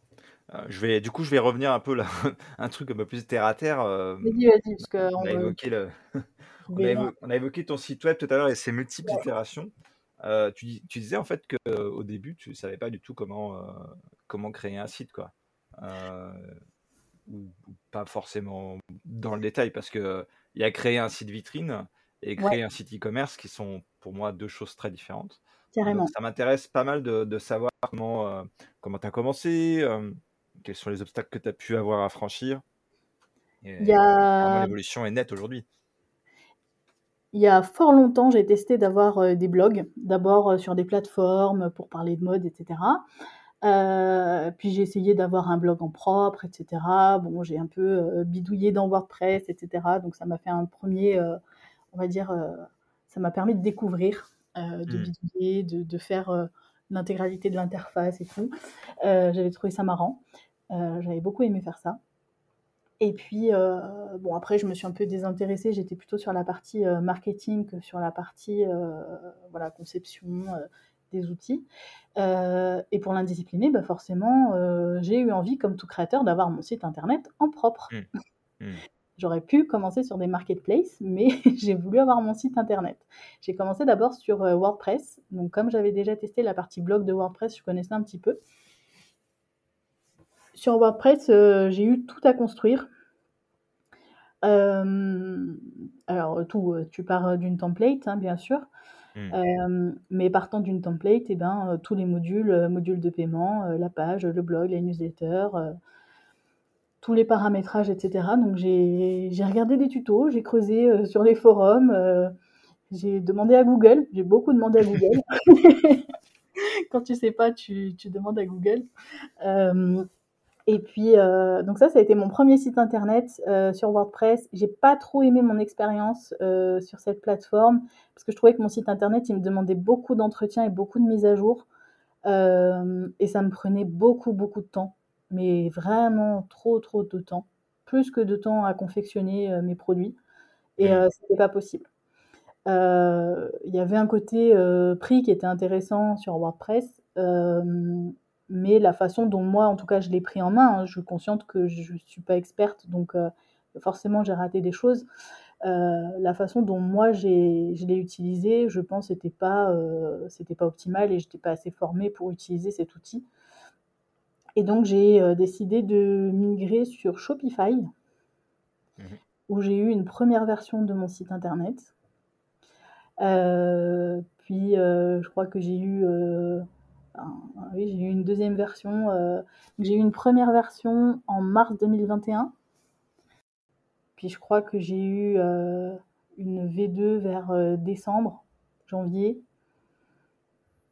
Heu, je vais du coup, je vais revenir un peu là, un truc un peu plus terre à terre, Vas-y, vas-y, parce on qu'on a évoqué le on a vais évo on a évoqué ton site web tout à l'heure et ses multiples Ouais. itérations. Tu dis tu disais en fait qu'au début, tu savais pas du tout comment, comment créer un site, quoi. Ou ou pas forcément dans le détail parce qu'il y a créer un site vitrine et Ouais. créer un site e-commerce qui sont pour moi 2 choses très différentes. Donc Carrément. ça m'intéresse pas mal de de savoir comment, comment tu as commencé, hem, quels sont les obstacles que tu as pu avoir à franchir y a l'évolution est nette aujourd'hui. il y a fort longtemps, j'ai testé d'avoir, heu, des blogs. D'abord, heu, sur des plateformes pour parler de mode et cetera. Heu, puis j'ai essayé d'avoir un blog en propre et cetera. Bon, j'ai un peu, heu, bidouillé dans WordPress et cetera, donc ça m'a fait un 1er, heu, on va dire, heu, ça m'a permis de découvrir, heu, de Mmh. bidouiller, de de faire, heu, l'intégralité de l'interface et tout. J'avais trouvé ça marrant. J'avais beaucoup aimé faire ça. Et puis, bon après je me suis un peu désintéressée, j'étais plutôt sur la partie, marketing que sur la partie, voilà, conception, des outils. Et pour l'indiscipliné, bah, forcément, j'ai eu envie, comme tout créateur, d'avoir mon site internet en propre. Mmh. Mmh. J'aurais pu commencer sur des marketplaces, mais j'ai voulu avoir mon site internet. J'ai commencé d'abord sur, heu, WordPress, donc comme j'avais déjà testé la partie blog de WordPress, je connaissais un petit peu. Sur WordPress, heu, j'ai eu tout à construire. Hem, alors tout, tu pars, d'une template, hein, bien sûr. Mmh. Hem, mais partant d'une template et ben, tous les modules, heu, module de paiement, la page, le blog, les newsletters, tous les paramétrages et cetera. Donc j'ai regardé des tutos, j'ai creusé, heu, sur les forums, heu, j'ai demandé à Google, j'ai beaucoup demandé à Google. Quand tu sais pas, tu demandes à Google. Hem et puis, donc ça, ça a été mon premier site internet, sur WordPress. J'ai pas trop aimé mon expérience, sur cette plateforme parce que je trouvais que mon site internet, il me demandait beaucoup d'entretien et beaucoup de mise à jour, et ça me prenait beaucoup, beaucoup de temps, mais vraiment trop, trop de temps, plus que de temps à confectionner, heu, mes produits et heu, c'était pas possible. Heu, il y avait un côté, heu, prix qui était intéressant sur WordPress, mais la façon dont moi, en tout cas, je l'ai pris en main, hein, je suis consciente que je suis pas experte, donc forcément j'ai raté des choses. La façon dont moi j'ai je l'ai utilisé, je pense c'était pas, c'était pas optimal et j'étais pas assez formée pour utiliser cet outil et donc j'ai, heu, décidé de migrer sur Shopify Mmh mh. où j'ai eu une première version de mon site internet. Heu, puis, heu, je crois que j'ai eu, un oui, j'ai eu une deuxième version, j'ai eu une première version en mars 2021. Puis je crois que j'ai eu, une V2 vers, décembre, janvier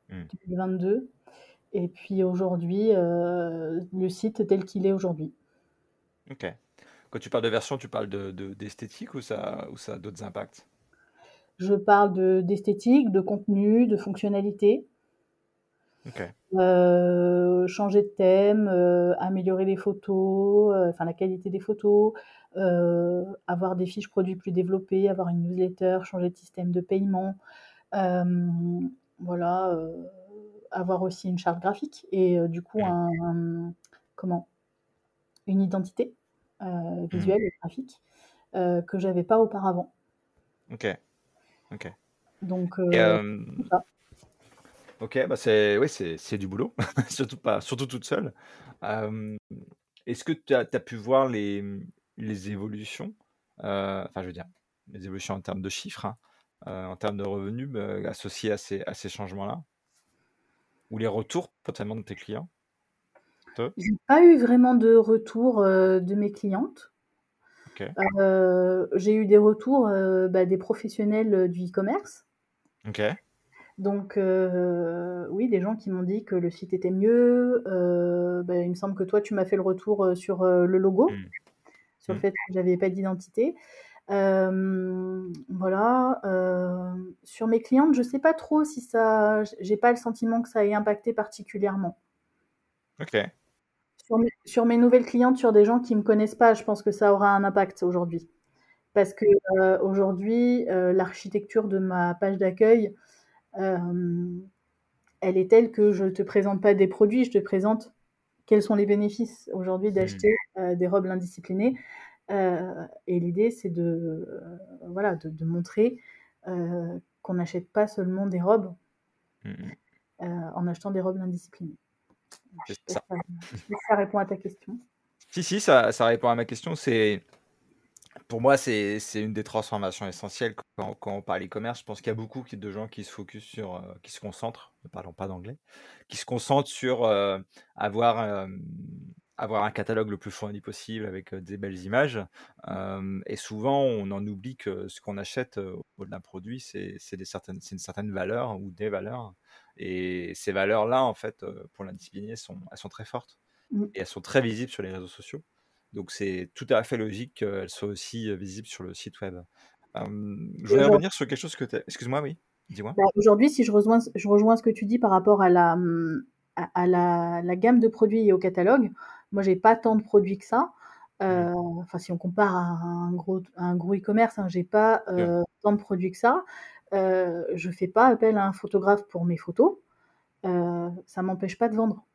Mmh. 2022 et puis aujourd'hui, heu, le site tel qu'il est aujourd'hui. OK. Quand tu parles de version, tu parles de de d'esthétique ou ça ou ça a d'autres impacts? Je parle de d'esthétique, de contenu, de fonctionnalité. OK. Heu, changer de thème, heu, améliorer les photos, heu, enfin la qualité des photos, avoir des fiches produits plus développées, avoir une newsletter, changer de système de paiement, voilà, avoir aussi une charte graphique et heu, du coup un un comment? Une identité, heu, Mmh. visuelle et graphique, heu, que j'avais pas auparavant. OK. OK Donc ça. OK, bah, c'est oui, c'est du boulot, surtout pas surtout toute seule. Est-ce que tu as as pu voir les, les évolutions? Enfin, je veux dire, les évolutions en termes de chiffres, hein, en termes de revenus, bah, associés à ces à ces changements-là? Ou les retours potentiellement de tes clients? Te? J'ai pas eu vraiment de retour, heu, de mes clientes. Heu, j'ai eu des retours, heu, bah, des professionnels, du e-commerce. Donc oui, des gens qui m'ont dit que le site était mieux, bah, il me semble que toi, tu m'as fait le retour, heu, sur, le logo, Mmh. sur le fait que j'avais pas d'identité. Hem, voilà, hem, sur mes clientes, je sais pas trop si ça j'ai pas le sentiment que ça ait impacté particulièrement. OK. Sur mes sur mes nouvelles clientes, sur des gens qui me connaissent pas, je pense que ça aura un impact aujourd'hui. Parce que, heu, aujourd'hui, l'architecture de ma page d'accueil, elle est telle que je te présente pas des produits, je te présente quels sont les bénéfices aujourd'hui Mmh. d'acheter, des robes l'Indiscipliné, heu et l'idée c'est de, heu, voilà, de de montrer, heu, qu'on n'achète pas seulement des robes Mmh en achetant des robes. Je sais si ça. ça répond à ta question. Si, si, ça ça répond à ma question. C'est pour moi, c'est une des transformations essentielles quand quand on parle e-commerce. Je pense qu'il y a beaucoup de gens qui se focus sur, qui se concentrent, ne parlons pas d'anglais, qui se concentrent sur, avoir, avoir un catalogue le plus fourni possible avec, des belles images. Et souvent, on en oublie que ce qu'on achète, heu, au d'un produit, c'est une certaine valeur ou des valeurs et ces valeurs-là, en fait, pour l'Indiscipliné, sont elles sont très fortes Mmh. et elles sont très visibles sur les réseaux sociaux. Donc c'est tout à fait logique qu'elles soient aussi, visibles sur le site web. Je aujourd revenir sur quelque chose que tu as excuse-moi, oui, dis-moi? bah, aujourd'hui, si je rejoins ce je rejoins ce que tu dis par rapport à la, mmh, à à la la gamme de produits et au catalogue, moi, j'ai pas tant de produits que ça. Mmh. Heu, enfin, si on compare à un gros à un gros e-commerce, hein, j'ai pas, heu, tant de produits que ça. Heu, je fais pas appel à un photographe pour mes photos. Heu, ça m'empêche pas de vendre.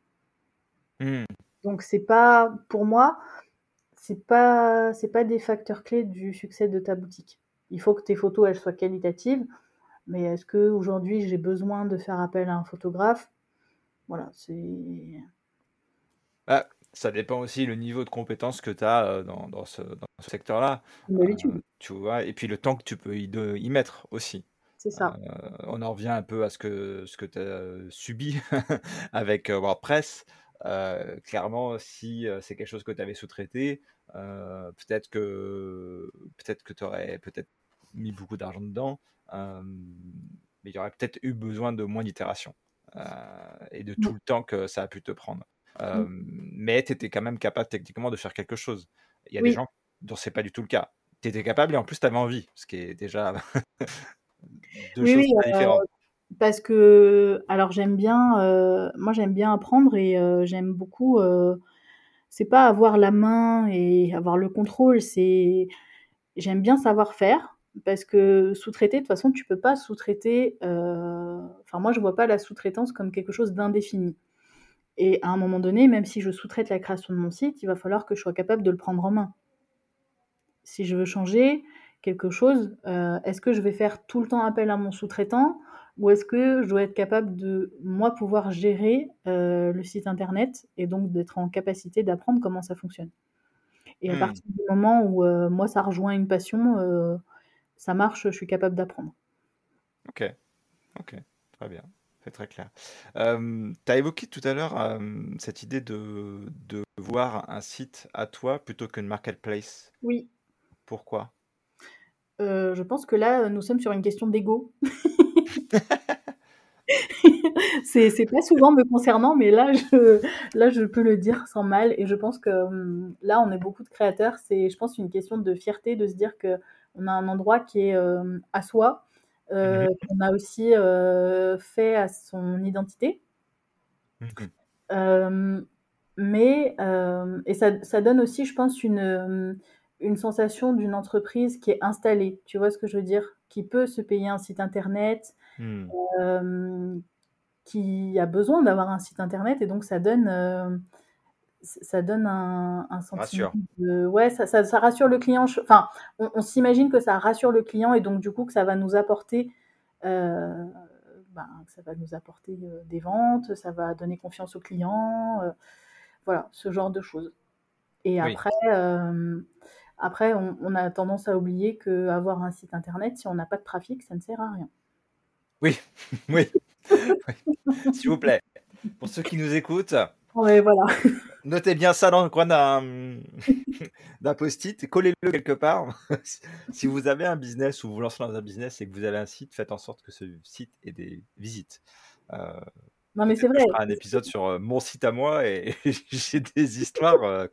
Mmh. Donc c'est pas pour moi, c'est pas c'est pas des facteurs clés du succès de ta boutique. Il faut que tes photos, elles soient qualitatives, mais est-ce qu'aujourd'hui j'ai besoin de faire appel à un photographe? Voilà, c'est Bah Ça dépend aussi le niveau de compétence que tu as dans, dans ce, secteur-là. D'habitude. tu vois, et puis le temps que tu peux y, de, y mettre aussi. C'est ça. on en revient un peu à ce que, ce que tu as subi avec WordPress. clairement, si c'est quelque chose que tu avais sous-traité, peut-être que peut-être que tu aurais peut-être mis beaucoup d'argent dedans, mais il y aurait peut-être eu besoin de moins d'itérations et de tout le temps que ça a pu te prendre. Mais tu étais quand même capable techniquement de faire quelque chose. Il y a des gens dont c'est pas du tout le cas. Tu étais capable et en plus tu avais envie, ce qui est déjà deux choses très différentes. Parce que, alors j'aime bien, moi j'aime bien apprendre et j'aime beaucoup c'est pas avoir la main et avoir le contrôle, c'est j'aime bien savoir faire parce que sous-traiter, de toute façon, tu peux pas sous-traiter. Euh, enfin, moi, je vois pas la sous-traitance comme quelque chose d'indéfini. Et à un moment donné, même si je sous-traite la création de mon site, il va falloir que je sois capable de le prendre en main. Si je veux changer quelque chose, euh, est-ce que je vais faire tout le temps appel à mon sous-traitant ou est-ce que je dois être capable de, moi, pouvoir gérer euh, le site internet et donc d'être en capacité d'apprendre comment ça fonctionne? Et à mmh. partir du moment où euh, moi, ça rejoint une passion, ça marche, je suis capable d'apprendre. Ok, ok, très bien, c'est très clair. tu as évoqué tout à l'heure cette idée de, de voir un site à toi plutôt qu'une marketplace. Oui. Pourquoi? Je pense que là, nous sommes sur une question d'ego. c'est pas souvent me concernant, mais là je, là, je peux le dire sans mal. Et je pense que hum, là, on est beaucoup de créateurs. C'est, je pense, une question de fierté de se dire que on a un endroit qui est euh, à soi, euh, mmh qu'on a aussi euh, fait à son identité. Mmh mais, et ça, ça, donne aussi, je pense, une, une sensation d'une entreprise qui est installée. Tu vois ce que je veux dire? Qui peut se payer un site internet, Mmh. Euh, qui a besoin d'avoir un site internet et donc ça donne euh, ça donne un, sentiment de ouais ça, ça, rassure le client. Enfin on, s'imagine que ça rassure le client et donc du coup que ça va nous apporter euh, ben, ça va nous apporter des ventes ça va donner confiance au client voilà ce genre de choses. Et après après on, on, a tendance à oublier que avoir un site internet si on n'a pas de trafic ça ne sert à rien. Oui, oui. S'il vous plaît. Pour ceux qui nous écoutent, voilà. notez bien ça dans le coin d'un, post-it, collez-le quelque part. si vous avez un business ou vous lancez dans un business et que vous avez un site, faites en sorte que ce site ait des visites. Euh, non, mais c'est vrai. un épisode sur euh, mon site à moi et j'ai des histoires euh,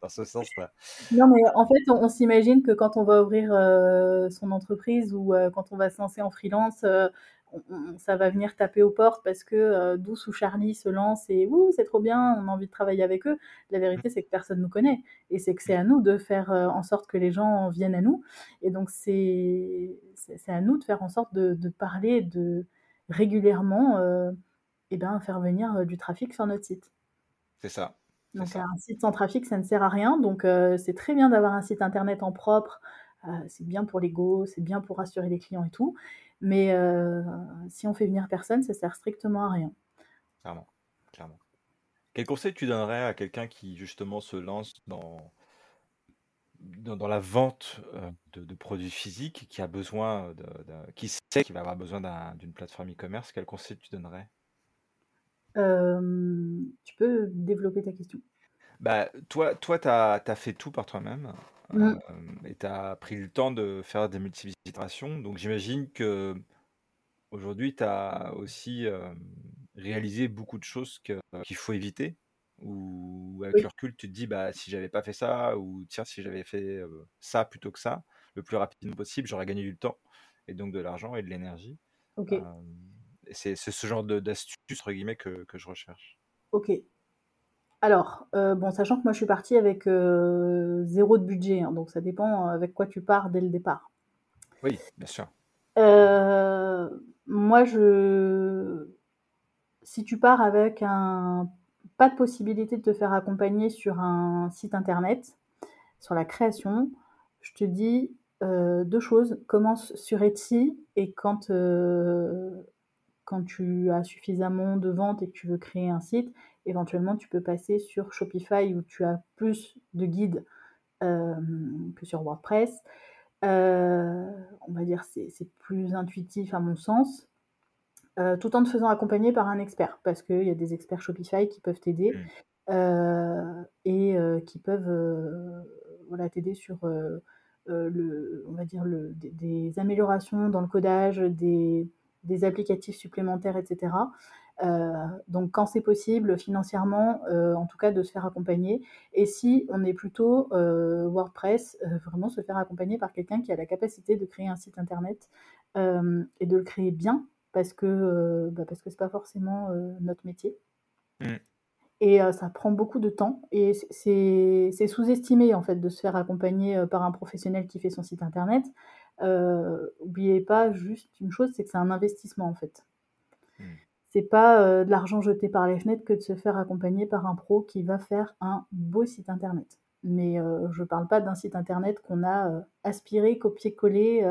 dans ce sens-là. Non, mais en fait, on, s'imagine que quand on va ouvrir son entreprise ou quand on va se lancer en freelance, ça va venir taper aux portes parce que Douce ou Charlie se lance et ouh, c'est trop bien, on a envie de travailler avec eux. La vérité, c'est que personne ne nous connaît et c'est que c'est à nous de faire en sorte que les gens viennent à nous. Et donc, c'est à nous de faire en sorte de, de parler de régulièrement et ben, faire venir euh, du trafic sur notre site. C'est ça. Donc un site sans trafic, ça ne sert à rien. Donc euh, c'est très bien d'avoir un site internet en propre. Euh, c'est bien pour l'ego, c'est bien pour rassurer les clients et tout. Mais si on fait venir personne, ça sert strictement à rien. Clairement, clairement. Quel conseil tu donnerais à quelqu'un qui justement se lance dans, dans, la vente de, produits physiques, qui a besoin, de, qui sait qu'il va avoir besoin d'une plateforme e-commerce, quel conseil tu donnerais? Tu peux développer ta question? Bah, toi, toi, tu as, fait tout par toi-même mmh. et tu as pris le temps de faire des multivisitations. Donc, j'imagine que aujourd'hui, tu as aussi réalisé beaucoup de choses qu'il faut éviter. Ou avec le recul, tu te dis, bah, si j'avais pas fait ça, ou tiens, si j'avais fait ça plutôt que ça, le plus rapidement possible, j'aurais gagné du temps et donc de l'argent et de l'énergie. Ok. C'est ce genre d'astuce, entre guillemets, que, que, je recherche. Ok. Alors, euh, bon, sachant que moi je suis partie avec euh, zéro de budget, hein, donc ça dépend avec quoi tu pars dès le départ. Oui, bien sûr. Euh, moi, je. Si tu pars avec un pas de possibilité de te faire accompagner sur un site internet, sur la création, je te dis deux choses. Commence sur Etsy et quand quand tu as suffisamment de ventes et que tu veux créer un site, éventuellement, tu peux passer sur Shopify où tu as plus de guides que sur WordPress. on va dire c'est c'est plus intuitif à mon sens. tout en te faisant accompagner par un expert, parce qu'il y a des experts Shopify qui peuvent t'aider mmh. et qui peuvent voilà, t'aider sur le, on va dire le, des, améliorations dans le codage, des, des applicatifs supplémentaires, etc. Euh, donc quand c'est possible financièrement, euh, en tout cas de se faire accompagner. Et si on est plutôt euh, WordPress, vraiment se faire accompagner par quelqu'un qui a la capacité de créer un site internet et de le créer bien, parce que bah parce que c'est pas forcément notre métier. Mmh. Et ça prend beaucoup de temps et c'est sous-estimé en fait de se faire accompagner par un professionnel qui fait son site internet. N'oubliez pas juste une chose, c'est que c'est un investissement en fait. Mmh c'est pas euh, de l'argent jeté par les fenêtres que de se faire accompagner par un pro qui va faire un beau site internet. Mais euh, je parle pas d'un site internet qu'on a euh, aspiré, copié-collé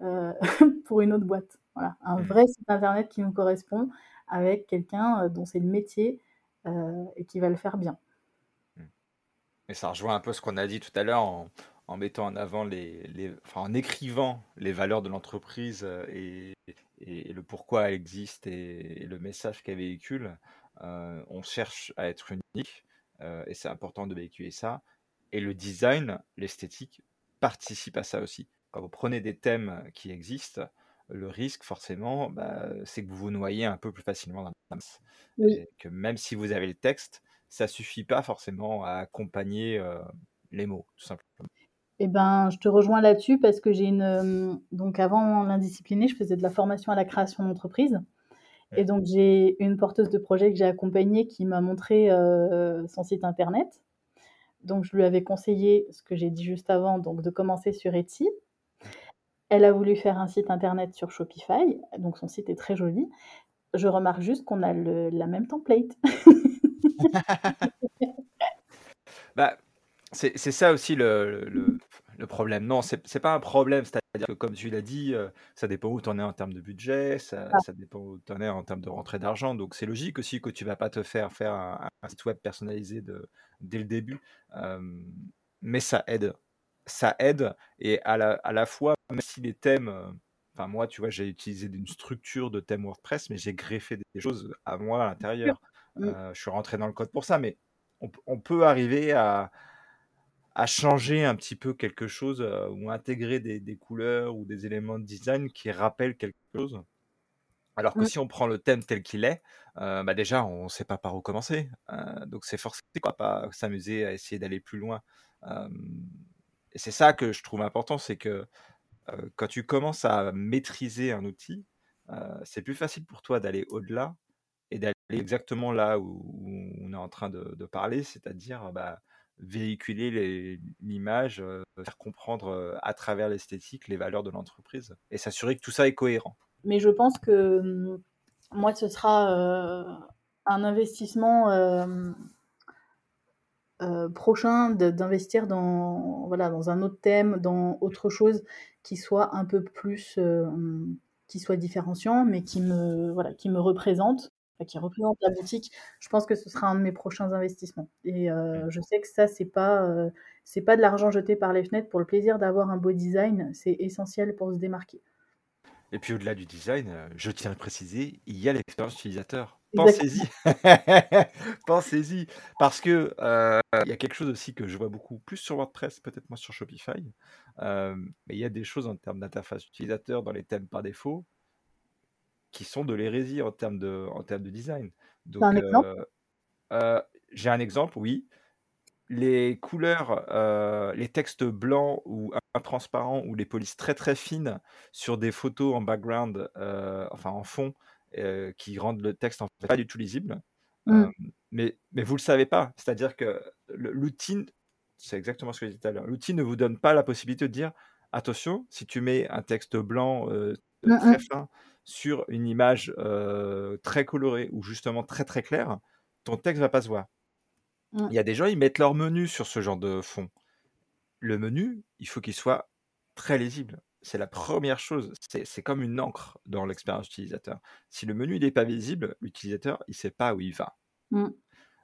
mmh. pour une autre boîte. Voilà, un mmh. vrai site internet qui nous correspond avec quelqu'un dont c'est le métier et qui va le faire bien. Et ça rejoint un peu ce qu'on a dit tout à l'heure en, en mettant en avant les, les enfin, en écrivant les valeurs de l'entreprise et, et, le pourquoi elle existe et, le message qu'elle véhicule, euh, on cherche à être unique euh, et c'est important de véhiculer ça. Et le design, l'esthétique participe à ça aussi. Quand vous prenez des thèmes qui existent, le risque forcément, bah, c'est que vous vous noyez un peu plus facilement dans la masse. Et que même si vous avez le texte, ça suffit pas forcément à accompagner euh, les mots, tout simplement. Eh ben, je te rejoins là-dessus parce que j'ai une. Euh, donc, avant l'indiscipliné, je faisais de la formation à la création d'entreprise. Et donc, j'ai une porteuse de projet que j'ai accompagnée qui m'a montré euh, son site internet. Donc, je lui avais conseillé ce que j'ai dit juste avant, donc de commencer sur Etsy. Elle a voulu faire un site internet sur Shopify, donc son site est très joli. Je remarque juste qu'on a le, la même template. bah, c'est ça aussi le, le, problème. Non, c'est n'est pas un problème. C'est-à-dire que, comme tu l'as dit, euh, ça dépend où tu en es en termes de budget, ça, ah. ça dépend où tu en es en termes de rentrée d'argent. Donc, c'est logique aussi que tu vas pas te faire faire un, site web personnalisé de, dès le début. mais ça aide. Ça aide. Et à la, à la fois, même si les thèmes. Euh, enfin, moi, tu vois, j'ai utilisé une structure de thème WordPress, mais j'ai greffé des choses à moi à l'intérieur. Mmh. Euh, je suis rentré dans le code pour ça, mais on peut arriver à, à changer un petit peu quelque chose euh, ou intégrer des, couleurs ou des éléments de design qui rappellent quelque chose? Alors que si on prend le thème tel qu'il est, euh, bah déjà on ne sait pas par où commencer. Euh, donc c'est forcément quoi pas s'amuser à essayer d'aller plus loin. et c'est ça que je trouve important, c'est que quand tu commences à maîtriser un outil, c'est plus facile pour toi d'aller au-delà et d'aller exactement là où, on est en train de, de parler, c'est-à-dire bah, véhiculer l'image, euh, faire comprendre euh, à travers l'esthétique les valeurs de l'entreprise et s'assurer que tout ça est cohérent. Mais je pense que hum, moi, ce sera euh, un investissement prochain d'investir dans, voilà, dans un autre thème, dans autre chose qui soit un peu plus, qui soit différenciant, mais qui me, voilà, qui me représente qui représente la boutique, je pense que ce sera un de mes prochains investissements. Et euh, je sais que ça, c'est pas, euh, c'est pas de l'argent jeté par les fenêtres pour le plaisir d'avoir un beau design, c'est essentiel pour se démarquer. Et puis au-delà du design, euh, je tiens à le préciser, il y a l'expérience utilisateur. Pensez-y, pensez-y, parce que il y a quelque chose aussi que je vois beaucoup plus sur WordPress, peut-être moins sur Shopify, mais il y a des choses en termes d'interface utilisateur dans les thèmes par défaut qui sont de l'hérésie en termes de, en termes de design. Donc, un exemple euh, euh, J'ai un exemple, oui. Les couleurs, euh, les textes blancs ou transparents ou les polices très très fines sur des photos en background, enfin en fond, qui rendent le texte en fait pas du tout lisible. Mmh. mais, mais vous le savez pas. C'est-à-dire que l'outil, c'est exactement ce que j'ai dit tout à l'heure, l'outil ne vous donne pas la possibilité de dire attention, si tu mets un texte blanc mmh, très mmh. fin sur une image très colorée ou justement très très claire, ton texte va pas se voir. Mmh. Il y a des gens, ils mettent leur menu sur ce genre de fond. Le menu, il faut qu'il soit très lisible. c'est la première chose. C'est comme une encre dans l'expérience utilisateur. Si le menu n'est pas visible, l'utilisateur, il ne sait pas où il va. Mmh.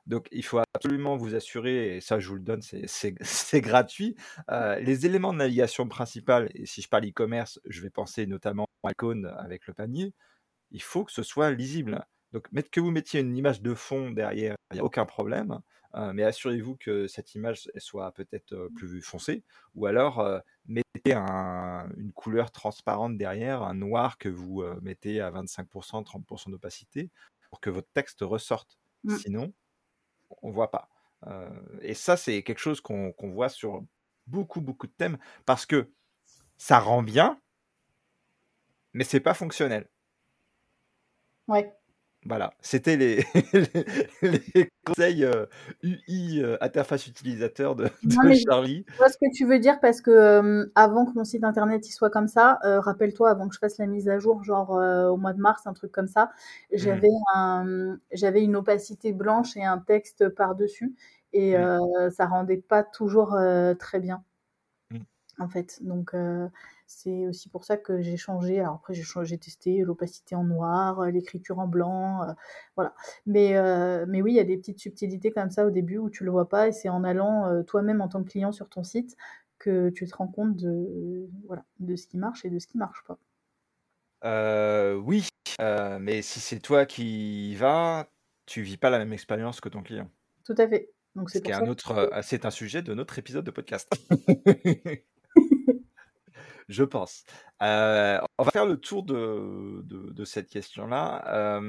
Donc, il faut absolument vous assurer, et ça, je vous le donne, c'est gratuit. Euh, les éléments de navigation principaux, et si je parle e-commerce, je vais penser notamment à l'icône avec le panier, il faut que ce soit lisible. Donc, que vous mettiez une image de fond derrière, il n'y a aucun problème. Euh, mais assurez-vous que cette image soit peut-être euh, plus foncée, ou alors mettez une couleur transparente derrière, un noir que vous mettez à 25%, 30% d'opacité, pour que votre texte ressorte. Mmh. Sinon, on voit pas. Euh, et ça, c'est quelque chose qu'on voit sur beaucoup, beaucoup de thèmes parce que ça rend bien, mais c'est pas fonctionnel. Ouais. Voilà, c'était les, les, conseils UI, euh, interface utilisateur de, Charlie. Je vois ce que tu veux dire parce que avant que mon site internet il soit comme ça, rappelle-toi, avant que je fasse la mise à jour, genre au mois de mars, un truc comme ça, mmh. j'avais un, j'avais une opacité blanche et un texte par-dessus et mmh. ça rendait pas toujours très bien. Mmh. En fait, donc c'est aussi pour ça que j'ai changé. Alors après, j'ai, j'ai testé l'opacité en noir, euh, l'écriture en blanc, euh, voilà. Mais, euh, mais oui, il y a des petites subtilités comme ça au début où tu le vois pas et c'est en allant toi-même en tant que client sur ton site que tu te rends compte de, voilà, de ce qui marche et de ce qui marche pas. oui, mais si c'est toi qui y vas, tu vis pas la même expérience que ton client. Tout à fait. Donc c'est, un autre, c'est un sujet de notre épisode de podcast. je pense. Euh, on va faire le tour de, de, cette question-là.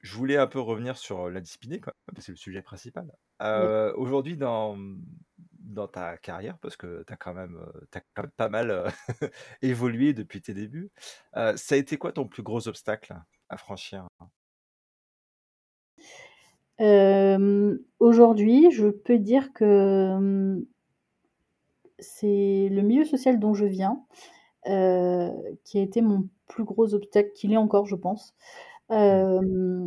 je voulais un peu revenir sur la discipline, c'est le sujet principal. Euh, aujourd'hui, dans, dans ta carrière, parce que tu as quand même pas mal évolué depuis tes débuts, ça a été quoi ton plus gros obstacle à franchir? Aujourd'hui, je peux dire que c'est le milieu social dont je viens, euh, qui a été mon plus gros obstacle, qu'il est encore, je pense. Euh,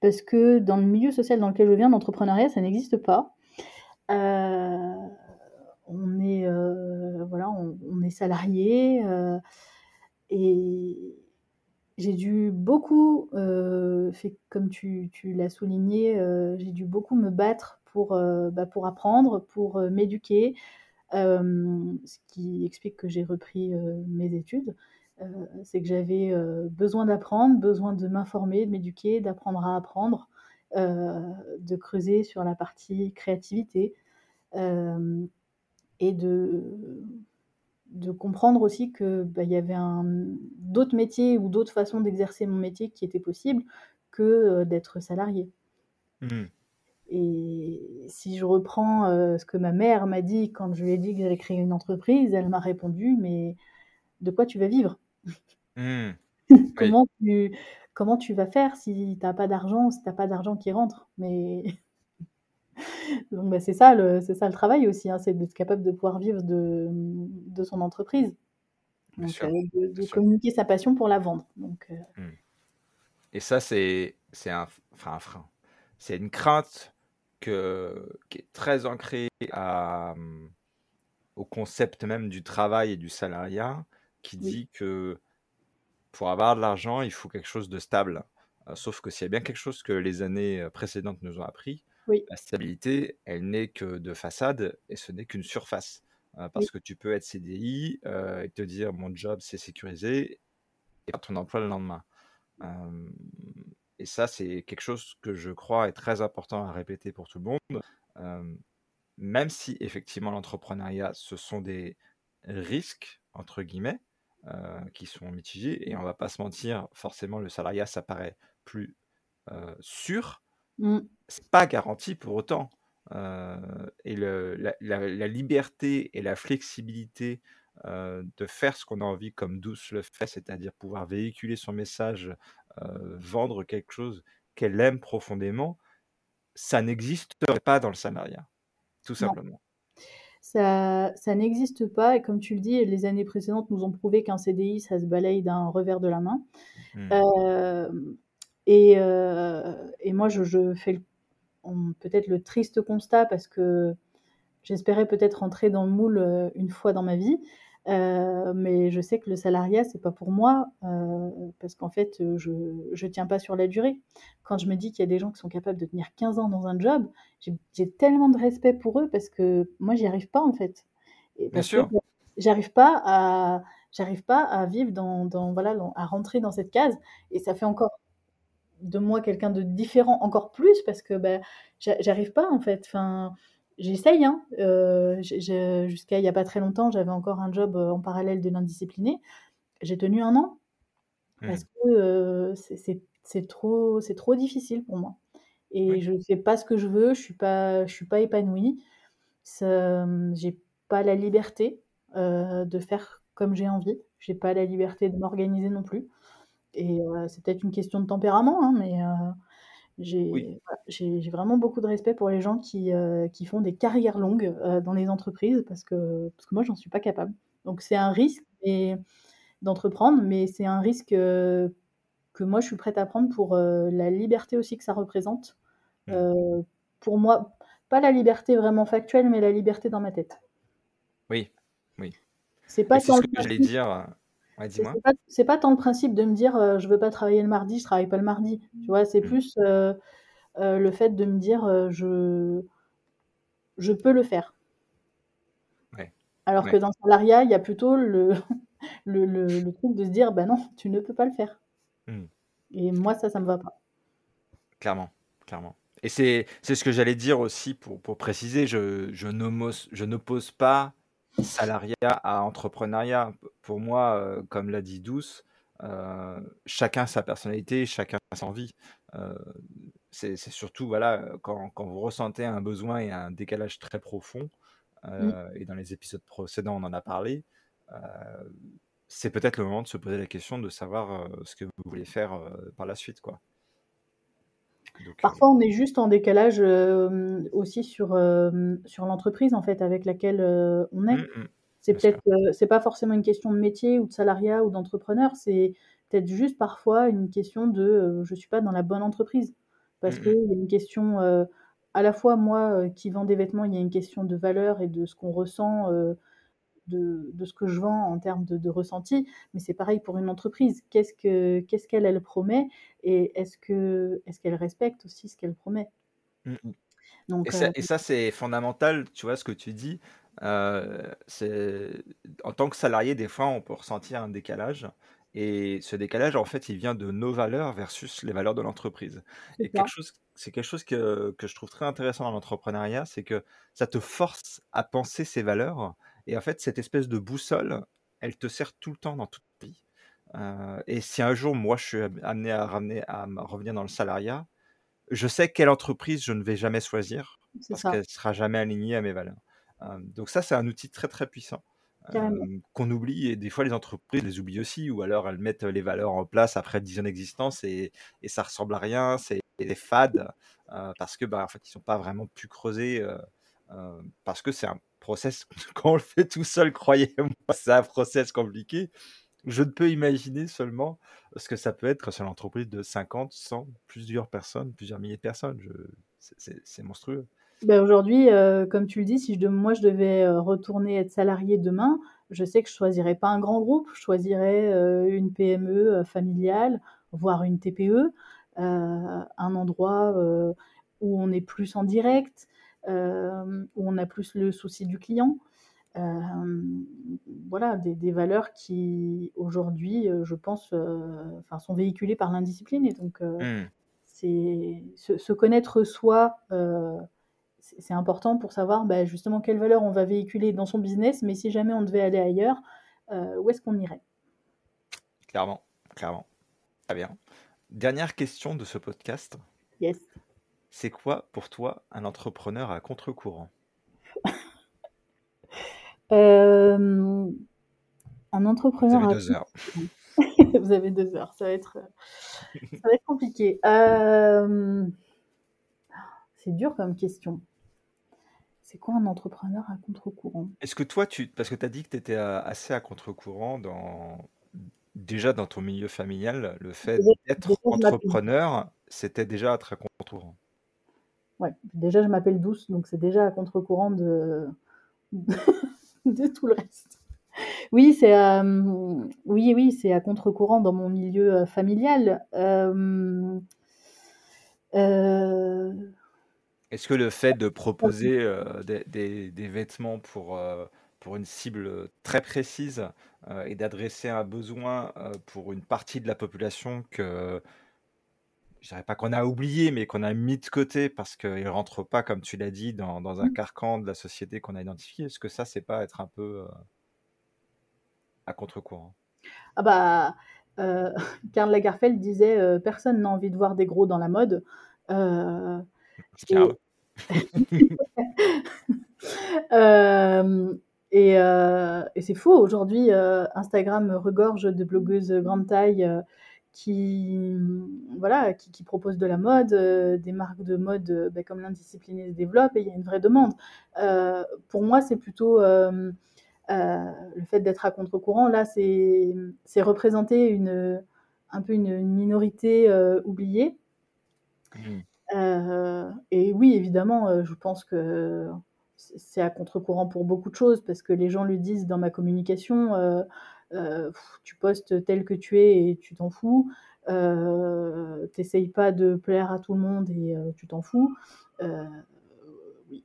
parce que dans le milieu social dans lequel je viens, l'entrepreneuriat, ça n'existe pas. Euh, on est, voilà, on, est salarié et j'ai dû beaucoup, fait, comme tu, tu l'as souligné, j'ai dû beaucoup me battre pour, bah, pour apprendre, pour m'éduquer, ce qui explique que j'ai repris mes études. c'est que j'avais besoin d'apprendre, besoin de m'informer, de m'éduquer, d'apprendre à apprendre, de creuser sur la partie créativité et de, de comprendre aussi que bah, y avait d'autres métiers ou d'autres façons d'exercer mon métier qui étaient possibles que d'être salarié. Mmh. Et si je reprends euh, ce que ma mère m'a dit quand je lui ai dit que j'allais créer une entreprise, elle m'a répondu Mais de quoi tu vas vivre? Mmh. comment, tu, comment tu vas faire si tu n'as pas d'argent, si tu n'as pas d'argent qui rentre? Mais Donc bah, c'est ça, le, ça le travail aussi, hein, c'est d'être capable de pouvoir vivre de, de son entreprise. Donc, euh, de, communiquer sa passion pour la vendre. Donc, euh mmh. Et ça, c'est un, enfin, un frein. C'est une crainte qui est très ancré à, au concept même du travail et du salariat, qui dit que pour avoir de l'argent, il faut quelque chose de stable. Euh, sauf que s'il y a bien quelque chose que les années euh, précédentes nous ont appris, la stabilité, elle n'est que de façade et ce n'est qu'une surface. Euh, parce que tu peux être CDI et te dire mon job c'est sécurisé et pas ton emploi le lendemain. Et ça, c'est quelque chose que je crois est très important à répéter pour tout le monde. même si effectivement l'entrepreneuriat, ce sont des risques, entre guillemets, qui sont mitigés, et on va pas se mentir, forcément le salariat, ça paraît plus sûr. Mmh. C'est pas garanti pour autant. et le, la, la, liberté et la flexibilité de faire ce qu'on a envie comme Douce le fait, c'est-à-dire pouvoir véhiculer son message vendre quelque chose qu'elle aime profondément, ça n'existerait pas dans le salariat, tout simplement. Ça, ça n'existe pas, et comme tu le dis, les années précédentes nous ont prouvé qu'un CDI, ça se balaye d'un revers de la main. Mmh. Euh, et, euh, et, moi, je, je fais peut-être le triste constat parce que j'espérais peut-être rentrer dans le moule une fois dans ma vie. Euh, mais je sais que le salariat, c'est pas pour moi, euh, parce qu'en fait, je je tiens pas sur la durée. Quand je me dis qu'il y a des gens qui sont capables de tenir 15 ans dans un job, j'ai tellement de respect pour eux parce que moi, j'y arrive pas, en fait et Bien sûr. j'arrive pas à j'arrive pas à vivre dans dans voilà, dans à rentrer dans cette case et ça fait encore de moi quelqu'un de différent encore plus parce que, bah, j'arrive pas, en fait. Enfin, J'essaye, hein. Euh, jusqu'à il n'y a pas très longtemps, j'avais encore un job euh, en parallèle de l'indiscipliné. J'ai tenu un an parce Mmh. que euh, c'est trop, trop difficile pour moi. Et Oui. je ne fais pas ce que je veux, je ne suis, pas, je suis pas épanouie. J'ai pas la liberté de faire comme j'ai envie. J'ai pas la liberté de m'organiser non plus. Et c'est peut-être une question de tempérament, hein, mais Oui. j'ai vraiment beaucoup de respect pour les gens qui, euh, qui font des carrières longues euh, dans les entreprises parce que, parce que moi, j'en suis pas capable. Donc, c'est un risque d'entreprendre, mais c'est un risque euh, que moi, je suis prête à prendre pour la liberté aussi que ça représente. Mmh. pour moi, pas la liberté vraiment factuelle, mais la liberté dans ma tête. Oui, oui. C'est pas c'est ce que j'allais dire. Ouais, dis-moi. C'est pas, pas, tant le principe de me dire je veux pas travailler le mardi, je travaille pas le mardi. Tu vois, c'est Mmh. plus euh, le fait de me dire euh, je, je peux le faire. Ouais. Alors ouais. que dans le salariat, il y a plutôt le, le, le, le, truc de se dire bah non, tu ne peux pas le faire. Mmh. Et moi, ça, ça me va pas. Clairement, clairement. Et c'est ce que j'allais dire aussi pour, pour préciser, je, je n'oppose pas salariat à entrepreneuriat. Pour moi, euh, comme l'a dit Douce, euh, chacun sa personnalité, chacun sa envie. Euh, c'est surtout voilà, quand, quand, vous ressentez un besoin et un décalage très profond, Mm. et dans les épisodes précédents, on en a parlé, c'est peut-être le moment de se poser la question de savoir ce que vous voulez faire par la suite. quoi. Donc, Parfois, on est juste en décalage euh, aussi sur, euh, sur l'entreprise en fait avec laquelle euh, on est. Mmh, mmh, c'est peut-être, c'est pas forcément une question de métier ou de salariat ou d'entrepreneur, c'est peut-être juste parfois une question de je suis pas dans la bonne entreprise. Parce mmh, qu'il y a une question à la fois moi qui vends des vêtements, il y a une question de valeur et de ce qu'on ressent de, de, ce que je vends en termes de, de ressenti, mais c'est pareil pour une entreprise. Qu'est-ce que qu'est-ce qu'elle elle promet et est-ce que est-ce qu'elle respecte aussi ce qu'elle promet? Mmh, mmh. Donc, et ça, euh, ça c'est fondamental, tu vois ce que tu dis. Euh, en tant que salarié, des fois, on peut ressentir un décalage. Et ce décalage, en fait, il vient de nos valeurs versus les valeurs de l'entreprise. Et quelque chose, c'est quelque chose que, que, je trouve très intéressant dans l'entrepreneuriat, c'est que ça te force à penser ces valeurs et en fait, cette espèce de boussole, elle te sert tout le temps dans toute ta vie. Euh, et si un jour, moi, je suis amené à, ramener, à revenir dans le salariat, je sais quelle entreprise je ne vais jamais choisir parce qu'elle ne sera jamais alignée à mes valeurs. Euh, donc ça, c'est un outil très, très puissant. Euh, qu'on oublie et des fois les entreprises les oublient aussi ou alors elles mettent les valeurs en place après 10 ans d'existence et, et, ça ressemble à rien c'est des fades euh, parce que bah en fait ils sont pas vraiment pu creuser euh, parce que c'est un process, quand on le fait tout seul, croyez-moi, c'est un process compliqué. Je ne peux imaginer seulement ce que ça peut être sur l'entreprise de 50, 100, plusieurs personnes, plusieurs milliers de personnes. C'est monstrueux. Ben Aujourd'hui, euh, comme tu le dis, si moi je devais euh, retourner être salarié demain, je sais que je choisirais pas un grand groupe, je choisirais euh, une PME euh, familiale, voire une TPE, euh, un endroit euh, où on est plus en direct, euh, où on a plus le souci du client. Euh, voilà, des, des, valeurs qui aujourd'hui, je pense, enfin, sont véhiculées par l'indiscipline. Et donc, mmh. c'est se, se, connaître soi c'est important pour savoir bah, justement quelles valeurs on va véhiculer dans son business, mais si jamais on devait aller ailleurs, euh, où est-ce qu'on irait? Clairement, clairement. Très bien. Dernière question de ce podcast. Yes. C'est quoi pour toi un entrepreneur à contre-courant? Euh, Un entrepreneur Vous avez deux heures. Vous avez deux heures, ça va être, ça va être compliqué. Euh... C'est dur comme question. C'est quoi un entrepreneur à contre-courant? Est-ce que toi, tu parce que tu as dit que tu étais assez à contre-courant dans déjà dans ton milieu familial, le fait d'être entrepreneur, c'était déjà à contre-courant? Ouais, déjà je m'appelle Douce, donc c'est déjà à contre-courant de... de tout le reste. Oui, c'est, hem, oui, oui, c'est à contre-courant dans mon milieu, heu, familial. Hem, heu, Est-ce que le fait de proposer, des des des vêtements pour, pour une cible, très précise, et d'adresser un besoin, pour une partie de la population que je dirais pas qu'on a oublié, mais qu'on a mis de côté parce qu'ils ne rentrent pas, comme tu l'as dit, dans dans un mmh. carcan de la société qu'on a identifié. Est-ce que ça, c'est pas être un peu, heu, à contre-courant? Ah bah, heu, Karl Lagerfeld disait, heu: «Personne n'a envie de voir des gros dans la mode». Et et c'est faux. Aujourd'hui, Instagram regorge de blogueuses, grande taille, qui, voilà, qui qui proposent de la mode, heu, des marques de mode, heu, bah, comme l'Indiscipliné se développe et il y a une vraie demande. Heu, pour moi, c'est plutôt, le fait d'être à contre-courant, là, c'est, représenter une, un peu une une minorité, oubliée. Mmh. Et oui, évidemment, je pense que c'est à contre-courant pour beaucoup de choses parce que les gens le disent dans ma communication, tu postes tel que tu es et tu t'en fous. Heu, tu pas de plaire à tout le monde et heu, tu t'en fous. Oui,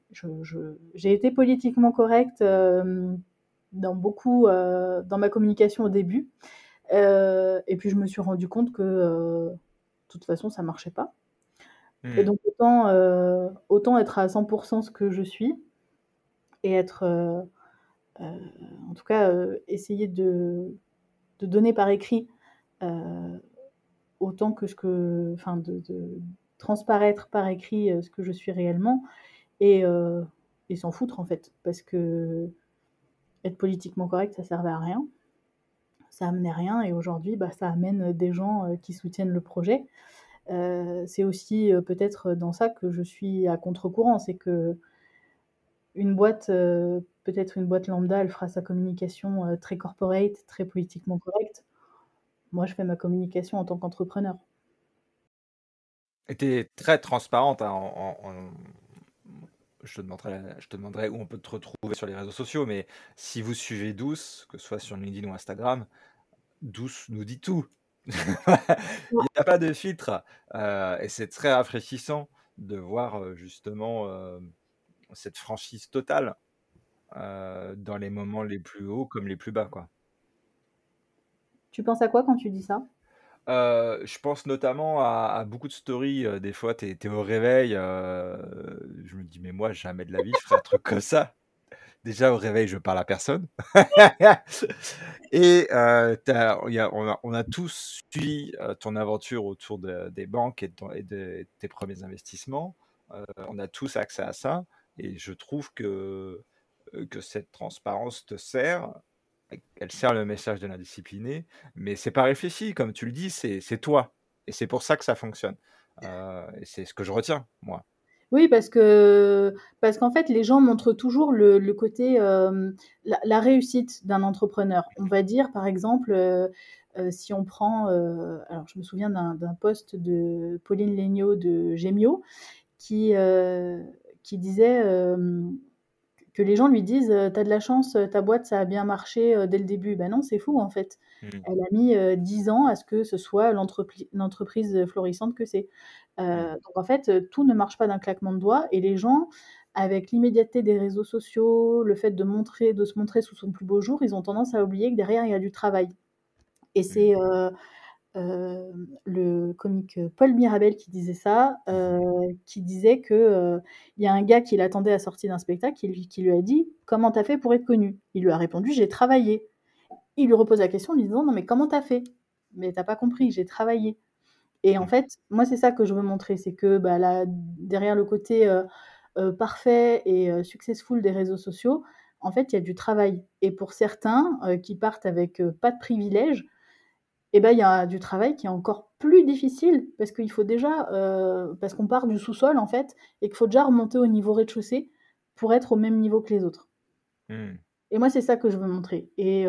j'ai été politiquement correcte, dans beaucoup, dans ma communication au début. Et puis je me suis rendu compte que, de toute façon ça marchait pas. Et Mmh. donc autant, autant être à 100% ce que je suis et être, en tout cas, heu, essayer de de donner par écrit, heu, autant que ce que enfin de transparaître par écrit, ce que je suis réellement et et s'en foutre en fait. Parce qu'être politiquement correct, ça servait à rien, ça amenait rien et aujourd'hui, bah, ça amène, des gens, qui soutiennent le projet. C'est aussi, peut-être dans ça que je suis à contre-courant, c'est que Une boîte, heu, peut-être une boîte lambda, elle fera sa communication, heu, très corporate, très politiquement correcte. Moi, je fais ma communication en tant qu'entrepreneur. Et tu es très transparente, hein, je te demanderai je te demanderai où on peut te retrouver sur les réseaux sociaux, mais si vous suivez Douce, que ce soit sur LinkedIn ou Instagram, Douce nous dit tout. Il y a pas de filtre, heu et c'est très rafraîchissant de voir, justement, cette franchise totale, heu, dans les moments les plus hauts comme les plus bas, quoi. Tu penses à quoi quand tu dis ça? Heu, je pense notamment à à beaucoup de stories, heu, des fois tu es au réveil, je me dis: «Mais moi jamais de la vie je ferais un truc comme ça». Déjà au réveil je parle à personne et as y a on a on a tous suivi, ton aventure autour de des banques et de ton et de tes premiers investissements. On a tous accès à ça et je trouve que, heu, que cette transparence te sert elle sert le message de l'indiscipliné, mais c'est pas réfléchi, comme tu le dis, c'est toi. Et c'est pour ça que ça fonctionne. Heu, et c'est ce que je retiens, moi. Oui, parce que parce qu'en fait, les gens montrent toujours le côté, hem, la réussite d'un entrepreneur. On va dire, par exemple, si on prend, alors je me souviens d'un d'un post de Pauline Léniaud de Gemio qui, qui disait, hem Que les gens lui disent, heu: «Tu as de la chance, ta boîte ça a bien marché, heu, dès le début». Bah non, c'est faux en fait. Mmh, Elle a mis, heu, 10 ans à ce que ce soit l'entreprise, florissante que c'est. Heu, mmh, donc en fait, tout ne marche pas d'un claquement de doigts et les gens, avec l'immédiateté des réseaux sociaux, le fait de montrer de se montrer sous son plus beau jour, ils ont tendance à oublier que derrière il y a du travail et mmh, c'est, Le comique, Paul Mirabel qui disait ça, heu, qui disait que, il y a un gars qui l'attendait à sortie d'un spectacle qui lui qui lui a dit: «Comment tu as fait pour être connu?» il lui a répondu: «J'ai travaillé». Il lui repose la question en lui disant: «Non mais comment tu as fait?» «Mais tu as pas compris, j'ai travaillé» et en mmh, fait, moi c'est ça que je veux montrer, c'est que, bah, là, derrière le côté, parfait et successful des réseaux sociaux, en fait, il y a du travail et pour certains, qui partent avec, pas de privilèges, et ben, il y a du travail qui est encore plus difficile parce qu'il faut déjà, heu, parce qu'on part du sous-sol, en fait et qu'il faut déjà remonter au niveau rez-de-chaussée pour être au même niveau que les autres mmh. et moi, c'est ça que je veux montrer et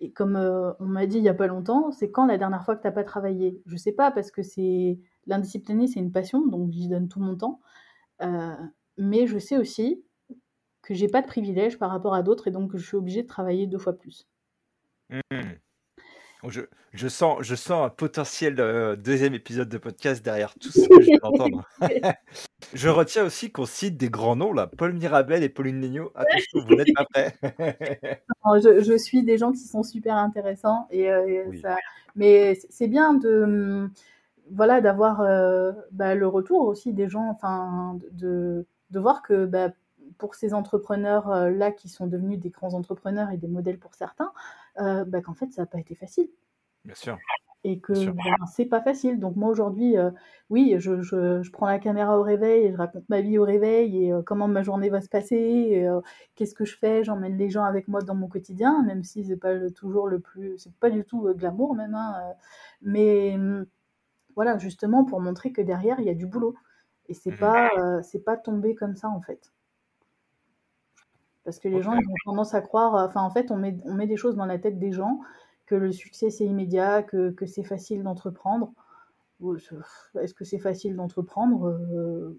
et comme, heu, on m'a dit il y a pas longtemps: «C'est quand la dernière fois que tu as pas travaillé?» je sais pas parce que c'est l'indiscipliné, c'est une passion donc j'y donne tout mon temps, mais je sais aussi que j'ai pas de privilèges par rapport à d'autres et donc je suis obligée de travailler deux fois plus. Mmh. Je, je, sens, je sens un potentiel euh, deuxième épisode de podcast derrière tout ce que je viens d'entendre. je retiens aussi qu'on cite des grands noms, là, Paul Mirabel et Pauline Legnaud. Attention, vous n'êtes pas prêts. je, je, suis des gens qui sont super intéressants, et, euh, ça, mais c'est bien de voilà d'avoir euh, bah, le retour aussi des gens, enfin de, de voir que bah, pour ces entrepreneurs-là qui sont devenus des grands entrepreneurs et des modèles pour certains, euh, bah, qu'en fait, ça n'a pas été facile. Bien sûr. Et que ben, c'est pas facile. Donc moi aujourd'hui, euh, oui, je, je, je, prends la caméra au réveil et je raconte ma vie au réveil et euh, comment ma journée va se passer, qu'est-ce que je fais, j'emmène les gens avec moi dans mon quotidien, même si c'est pas le, toujours le plus, c'est pas du tout glamour même, hein, mais hum, voilà, justement pour montrer que derrière il y a du boulot et c'est mmh pas, c'est pas tombé comme ça en fait. Parce que les gens ils ont tendance à croire, enfin en fait on met, on met des choses dans la tête des gens, que le succès c'est immédiat, que, que c'est facile d'entreprendre. Est-ce que c'est facile d'entreprendre euh,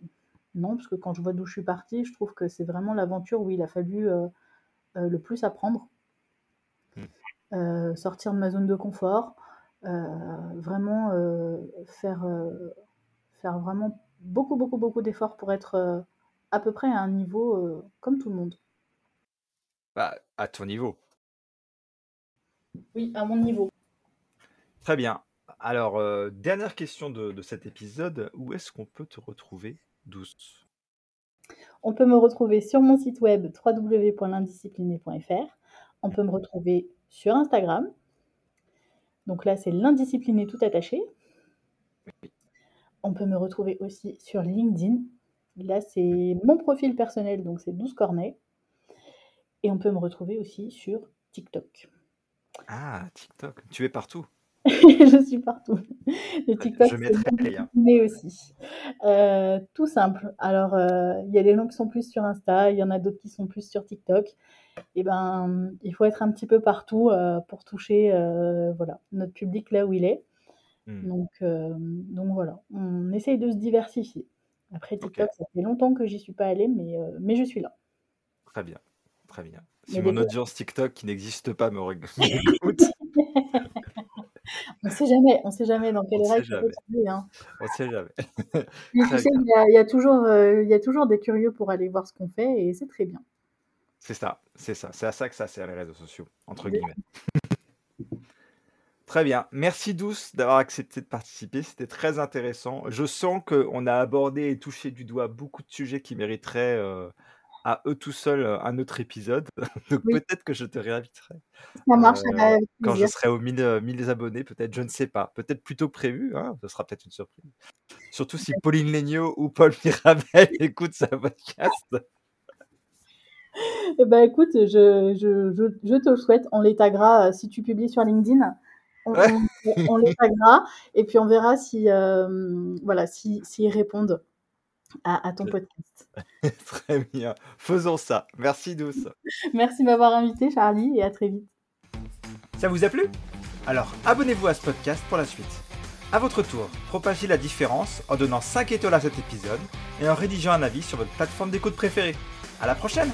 Non, parce que quand je vois d'où je suis partie, je trouve que c'est vraiment l'aventure où il a fallu euh, euh, le plus apprendre. Mmh. sortir de ma zone de confort, vraiment faire, faire vraiment beaucoup, beaucoup, beaucoup d'efforts pour être à peu près à un niveau comme tout le monde. Bah, à ton niveau. Oui, à mon niveau. Très bien. Alors, euh, dernière question de, cet épisode. Où est-ce qu'on peut te retrouver, Douce? On peut me retrouver sur mon site web www.l'indiscipliné.fr. On peut me retrouver sur Instagram. Donc là, c'est l'indiscipliné tout attaché. On peut me retrouver aussi sur LinkedIn. Là, c'est mon profil personnel, donc c'est Douce Cornet. Et on peut me retrouver aussi sur TikTok. Ah, TikTok. Tu es partout. je suis partout. Le TikTok, mais aussi. Euh, tout simple. Alors, euh, il y a des gens qui sont plus sur Insta, il y en a d'autres qui sont plus sur TikTok. Et eh ben, il faut être un petit peu partout euh, pour toucher, voilà, notre public là où il est. Hmm. Donc, donc voilà, on essaye de se diversifier. Après TikTok, ça fait longtemps que j'y suis pas allée, mais, mais je suis là. Très bien. Très bien. Si mon audience TikTok qui n'existe pas me on sait jamais, on sait jamais dans quelle règle on peut tomber. Hein. On sait jamais. il y, a, toujours, euh, il y a toujours des curieux pour aller voir ce qu'on fait et c'est très bien. C'est ça, c'est ça, c'est à ça que ça sert les réseaux sociaux, entre guillemets. Très bien. Merci Douce d'avoir accepté de participer. C'était très intéressant. Je sens qu'on a abordé et touché du doigt beaucoup de sujets qui mériteraient euh, à eux tout seuls un autre épisode. Donc peut-être que je te réinviterai. Ça marche. Euh, quand je serai aux 1000, 1000 abonnés, peut-être, je ne sais pas. Peut-être plutôt prévu, hein, ce sera peut-être une surprise. Surtout si Pauline Legnaud ou Paul Mirabel écoutent sa podcast. Eh ben, écoute, je, je, je, te le souhaite. On les taguera si tu publies sur LinkedIn. On, les taguera et puis on verra si, voilà, s'ils si, répondent à, ton podcast. Très bien. Faisons ça. Merci Douce. Merci de m'avoir invité Charlie et à très vite. Ça vous a plu? Alors abonnez-vous à ce podcast pour la suite. A votre tour, propagez la différence en donnant 5 étoiles à cet épisode et en rédigeant un avis sur votre plateforme d'écoute préférée. À la prochaine